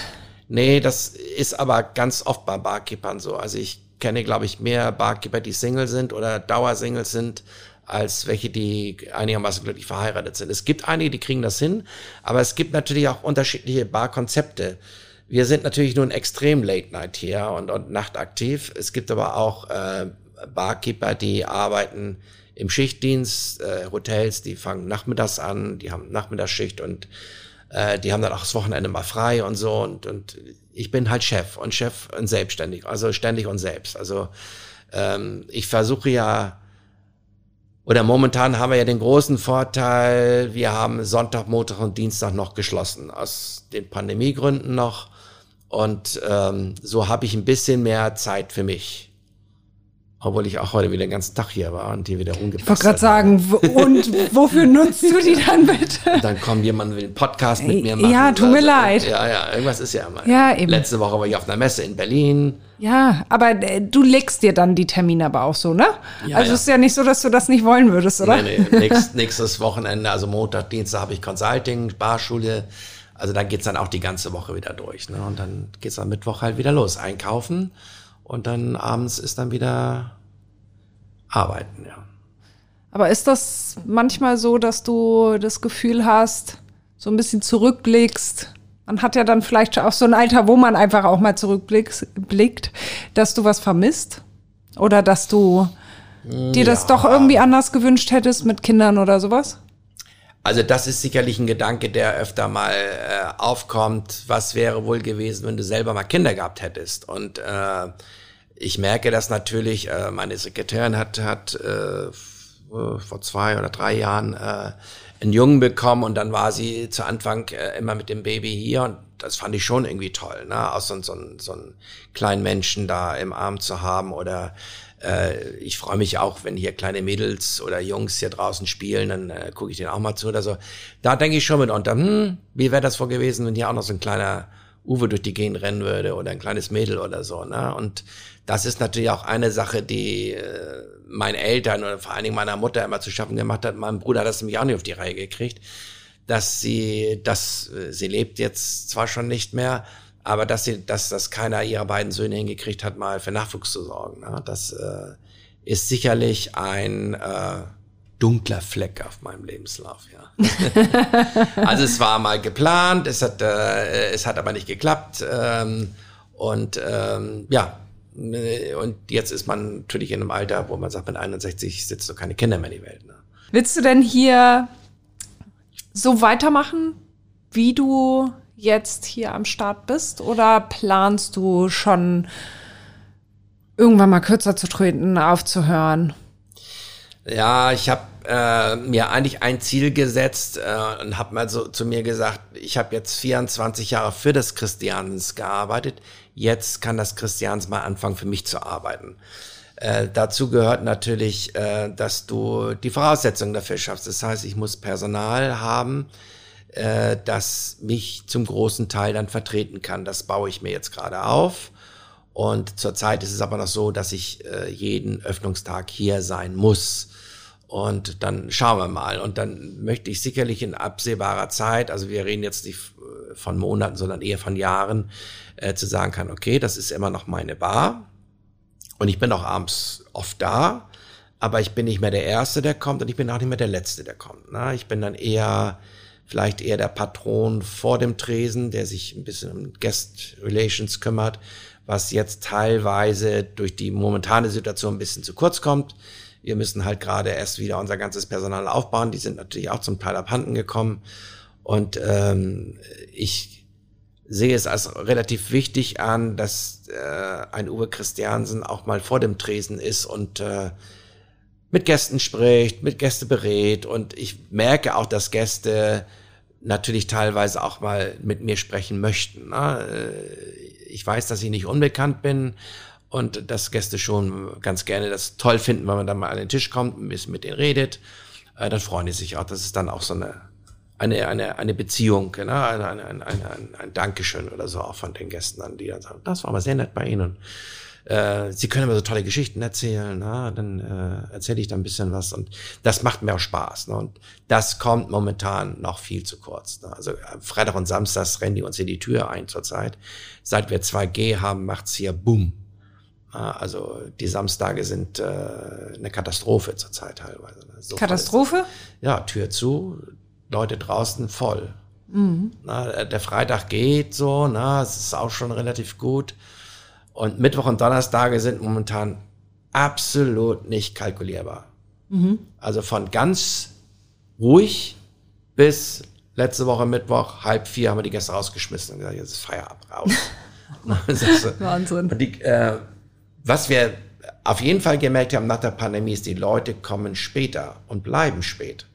[SPEAKER 1] Nee, das ist aber ganz oft bei Barkeepern so. Also ich kenne, glaube ich, mehr Barkeeper, die Single sind oder Dauersingles sind, als welche, die einigermaßen glücklich verheiratet sind. Es gibt einige, die kriegen das hin, aber es gibt natürlich auch unterschiedliche Barkonzepte. Wir sind natürlich nur ein extrem Late Night hier und, und nachtaktiv. Es gibt aber auch äh, Barkeeper, die arbeiten im Schichtdienst, äh, Hotels, die fangen nachmittags an, die haben Nachmittagsschicht und äh, die haben dann auch das Wochenende mal frei und so und, und ich bin halt Chef und Chef und selbstständig, also ständig und selbst. Also ähm, ich versuche ja, oder momentan haben wir ja den großen Vorteil, wir haben Sonntag, Montag und Dienstag noch geschlossen, aus den Pandemiegründen noch. Und ähm, so habe ich ein bisschen mehr Zeit für mich. Obwohl ich auch heute wieder den ganzen Tag hier war und hier wieder rumgepasst
[SPEAKER 3] Ich wollte gerade sagen, und wofür nutzt du die dann bitte?
[SPEAKER 1] Dann kommt jemand, will einen Podcast mit mir
[SPEAKER 3] machen. Ja, tut mir also, leid.
[SPEAKER 1] Ja, ja, irgendwas ist ja immer.
[SPEAKER 3] Ja, eben.
[SPEAKER 1] Letzte Woche war ich auf einer Messe in Berlin.
[SPEAKER 3] Ja, aber äh, du legst dir dann die Termine aber auch so, ne? Ja, also ja. ist ja nicht so, dass du das nicht wollen würdest, oder?
[SPEAKER 1] Nee, nee. Nächst, nächstes Wochenende, also Montag, Dienstag habe ich Consulting, Barschule. Also da geht's dann auch die ganze Woche wieder durch. Ne? Und dann geht's am Mittwoch halt wieder los. Einkaufen und dann abends ist dann wieder arbeiten, ja.
[SPEAKER 3] Aber ist das manchmal so, dass du das Gefühl hast, so ein bisschen zurückblickst? Man hat ja dann vielleicht auch so ein Alter, wo man einfach auch mal zurückblickt, dass du was vermisst? Oder dass du dir ja. das doch irgendwie anders gewünscht hättest mit Kindern oder sowas?
[SPEAKER 1] Also das ist sicherlich ein Gedanke, der öfter mal äh, aufkommt. Was wäre wohl gewesen, wenn du selber mal Kinder gehabt hättest? Und äh, ich merke das natürlich, äh, meine Sekretärin hat, hat äh, vor zwei oder drei Jahren äh, einen Jungen bekommen und dann war sie zu Anfang äh, immer mit dem Baby hier und das fand ich schon irgendwie toll, ne? Auch so, so, so einen kleinen Menschen da im Arm zu haben oder äh, ich freue mich auch, wenn hier kleine Mädels oder Jungs hier draußen spielen, dann äh, gucke ich denen auch mal zu oder so. Da denke ich schon mitunter, hm, wie wäre das vor gewesen, wenn hier auch noch so ein kleiner Uwe durch die Gegend rennen würde oder ein kleines Mädel oder so, ne? Und das ist natürlich auch eine Sache, die äh, meinen Eltern oder vor allen Dingen meiner Mutter immer zu schaffen gemacht hat. Mein Bruder hat das nämlich auch nicht auf die Reihe gekriegt, dass sie, dass äh, sie lebt jetzt zwar schon nicht mehr, aber dass sie, dass das keiner ihrer beiden Söhne hingekriegt hat, mal für Nachwuchs zu sorgen. Ne? Das äh, ist sicherlich ein äh, dunkler Fleck auf meinem Lebenslauf, ja. also es war mal geplant, es hat, äh, es hat aber nicht geklappt. Ähm, und ähm, ja, und jetzt ist man natürlich in einem Alter, wo man sagt, mit 61 sitzt doch keine Kinder mehr in die Welt. Ne?
[SPEAKER 3] Willst du denn hier so weitermachen, wie du jetzt hier am Start bist? Oder planst du schon irgendwann mal kürzer zu treten, aufzuhören?
[SPEAKER 1] Ja, ich habe äh, mir eigentlich ein Ziel gesetzt äh, und habe mal so zu mir gesagt, ich habe jetzt 24 Jahre für das Christians gearbeitet, jetzt kann das Christians mal anfangen für mich zu arbeiten. Äh, dazu gehört natürlich, äh, dass du die Voraussetzungen dafür schaffst. Das heißt, ich muss Personal haben, äh, das mich zum großen Teil dann vertreten kann. Das baue ich mir jetzt gerade auf. Und zurzeit ist es aber noch so, dass ich äh, jeden Öffnungstag hier sein muss. Und dann schauen wir mal. Und dann möchte ich sicherlich in absehbarer Zeit, also wir reden jetzt nicht von Monaten, sondern eher von Jahren, äh, zu sagen kann, okay, das ist immer noch meine Bar. Und ich bin auch abends oft da, aber ich bin nicht mehr der Erste, der kommt und ich bin auch nicht mehr der Letzte, der kommt. Ne? Ich bin dann eher vielleicht eher der Patron vor dem Tresen, der sich ein bisschen um Guest Relations kümmert, was jetzt teilweise durch die momentane Situation ein bisschen zu kurz kommt. Wir müssen halt gerade erst wieder unser ganzes Personal aufbauen. Die sind natürlich auch zum Teil abhanden gekommen. Und ähm, ich sehe es als relativ wichtig an, dass äh, ein Uwe Christiansen auch mal vor dem Tresen ist und äh, mit Gästen spricht, mit Gäste berät. Und ich merke auch, dass Gäste natürlich teilweise auch mal mit mir sprechen möchten. Ne? Äh, ich weiß, dass ich nicht unbekannt bin und dass Gäste schon ganz gerne das toll finden, wenn man dann mal an den Tisch kommt, ein bisschen mit denen redet. Äh, dann freuen die sich auch. Das ist dann auch so eine, eine, eine, eine Beziehung, ne? ein, ein, ein, ein, ein Dankeschön oder so auch von den Gästen an, die dann sagen, das war aber sehr nett bei Ihnen. Äh, sie können immer so tolle Geschichten erzählen, na, dann äh, erzähle ich da ein bisschen was und das macht mir auch Spaß. Ne? Und das kommt momentan noch viel zu kurz. Ne? Also äh, Freitag und Samstags rennen die uns hier die Tür ein zurzeit. Seit wir 2G haben, macht's hier Boom. Also die Samstage sind äh, eine Katastrophe zurzeit teilweise. Ne?
[SPEAKER 3] So Katastrophe?
[SPEAKER 1] Ja, Tür zu, Leute draußen voll. Mhm. Na, der Freitag geht so, na, es ist auch schon relativ gut. Und Mittwoch und Donnerstage sind momentan absolut nicht kalkulierbar. Mhm. Also von ganz ruhig bis letzte Woche Mittwoch, halb vier haben wir die Gäste rausgeschmissen und gesagt, jetzt ist Feierabend raus.
[SPEAKER 3] Wahnsinn.
[SPEAKER 1] Die, äh, was wir auf jeden Fall gemerkt haben nach der Pandemie ist, die Leute kommen später und bleiben spät.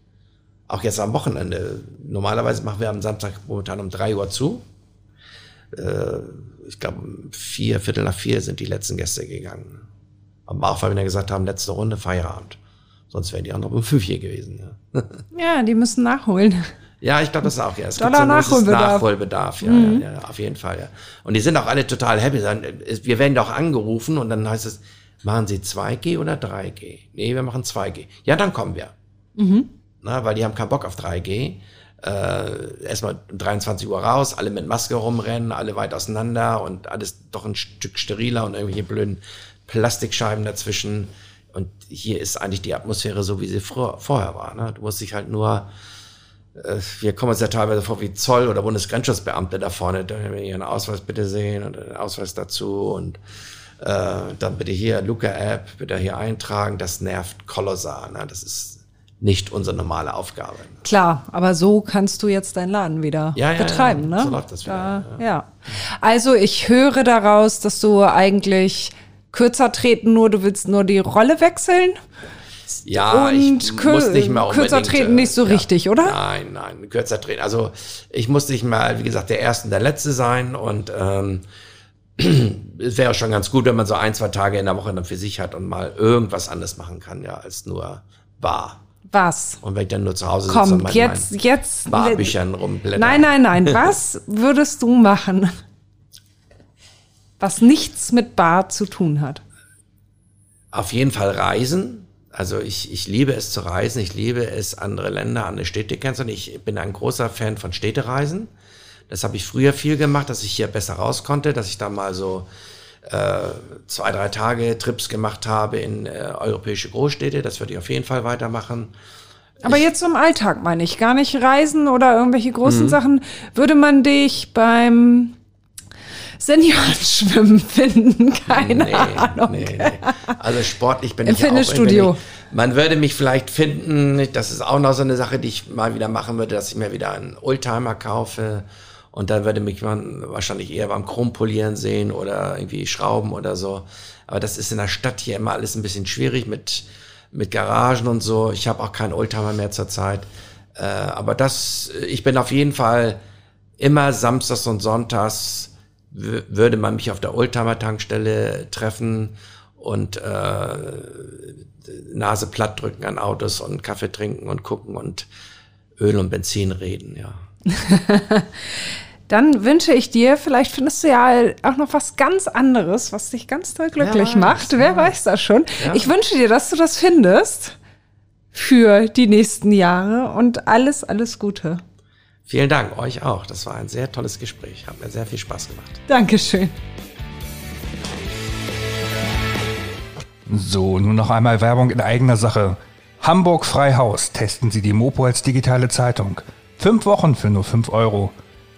[SPEAKER 1] Auch jetzt am Wochenende. Normalerweise machen wir am Samstag momentan um drei Uhr zu. Äh, ich glaube, vier, Viertel nach vier sind die letzten Gäste gegangen. Am auch weil wir gesagt haben, letzte Runde Feierabend. Sonst wären die anderen um fünf hier gewesen.
[SPEAKER 3] Ja, ja die müssen nachholen.
[SPEAKER 1] Ja, ich glaube, das ist auch, ja. Es
[SPEAKER 3] Dollar
[SPEAKER 1] gibt so
[SPEAKER 3] Nachholbedarf.
[SPEAKER 1] Nachholbedarf, ja, mhm. ja, ja, auf jeden Fall, ja. Und die sind auch alle total happy. Wir werden doch angerufen und dann heißt es, machen Sie 2G oder 3G? Nee, wir machen 2G. Ja, dann kommen wir. Mhm. Na, weil die haben keinen Bock auf 3G. Äh, erstmal 23 Uhr raus, alle mit Maske rumrennen, alle weit auseinander und alles doch ein Stück steriler und irgendwelche blöden Plastikscheiben dazwischen. Und hier ist eigentlich die Atmosphäre so, wie sie früher, vorher war. Ne? Du musst dich halt nur äh, wir kommen uns ja teilweise vor wie Zoll- oder Bundesgrenzschutzbeamte da vorne, da wir ihren Ausweis bitte sehen und einen Ausweis dazu und äh, dann bitte hier Luca-App, bitte hier eintragen, das nervt kolossal. Ne? Das ist nicht unsere normale Aufgabe.
[SPEAKER 3] Klar, aber so kannst du jetzt deinen Laden wieder ja, ja, betreiben, ja, ne? So läuft das wieder. Da, ja. Also ich höre daraus, dass du eigentlich kürzer treten, nur du willst nur die Rolle wechseln.
[SPEAKER 1] Ja, und ich muss nicht mal
[SPEAKER 3] kürzer treten nicht so richtig, oder?
[SPEAKER 1] Nein, nein, kürzer treten. Also ich muss nicht mal, wie gesagt, der Erste und der Letzte sein und ähm, es wäre schon ganz gut, wenn man so ein, zwei Tage in der Woche dann für sich hat und mal irgendwas anderes machen kann, ja, als nur Bar.
[SPEAKER 3] Was?
[SPEAKER 1] Und wenn ich dann nur zu Hause
[SPEAKER 3] sitze Komm, und mein, jetzt, mein jetzt,
[SPEAKER 1] Barbüchern rumblätter.
[SPEAKER 3] Nein, nein, nein. Was würdest du machen, was nichts mit Bar zu tun hat?
[SPEAKER 1] Auf jeden Fall reisen also ich, ich liebe es zu reisen, ich liebe es, andere Länder, andere Städte kennenzulernen. Ich bin ein großer Fan von Städtereisen. Das habe ich früher viel gemacht, dass ich hier besser raus konnte, dass ich da mal so zwei, drei Tage Trips gemacht habe in äh, europäische Großstädte. Das würde ich auf jeden Fall weitermachen.
[SPEAKER 3] Aber ich, jetzt im Alltag meine ich, gar nicht reisen oder irgendwelche großen mhm. Sachen. Würde man dich beim Seniorenschwimmen finden. Keine nee, Ahnung. Nee, nee.
[SPEAKER 1] Also sportlich bin
[SPEAKER 3] Im
[SPEAKER 1] ich
[SPEAKER 3] Fitnessstudio.
[SPEAKER 1] auch. Man würde mich vielleicht finden, das ist auch noch so eine Sache, die ich mal wieder machen würde, dass ich mir wieder einen Oldtimer kaufe. Und dann würde mich man wahrscheinlich eher beim Chrompolieren sehen oder irgendwie Schrauben oder so. Aber das ist in der Stadt hier immer alles ein bisschen schwierig mit, mit Garagen und so. Ich habe auch keinen Oldtimer mehr zurzeit. Äh, aber das, ich bin auf jeden Fall immer samstags und sonntags würde man mich auf der Oldtimer-Tankstelle treffen und äh, Nase platt drücken an Autos und Kaffee trinken und gucken und Öl und Benzin reden, ja.
[SPEAKER 3] Dann wünsche ich dir, vielleicht findest du ja auch noch was ganz anderes, was dich ganz toll glücklich ja, macht. Wer ja. weiß das schon. Ja. Ich wünsche dir, dass du das findest für die nächsten Jahre und alles, alles Gute.
[SPEAKER 1] Vielen Dank, euch auch. Das war ein sehr tolles Gespräch. Hat mir sehr viel Spaß gemacht.
[SPEAKER 3] Dankeschön.
[SPEAKER 2] So, nun noch einmal Werbung in eigener Sache. Hamburg Freihaus. Testen Sie die Mopo als digitale Zeitung. Fünf Wochen für nur fünf Euro.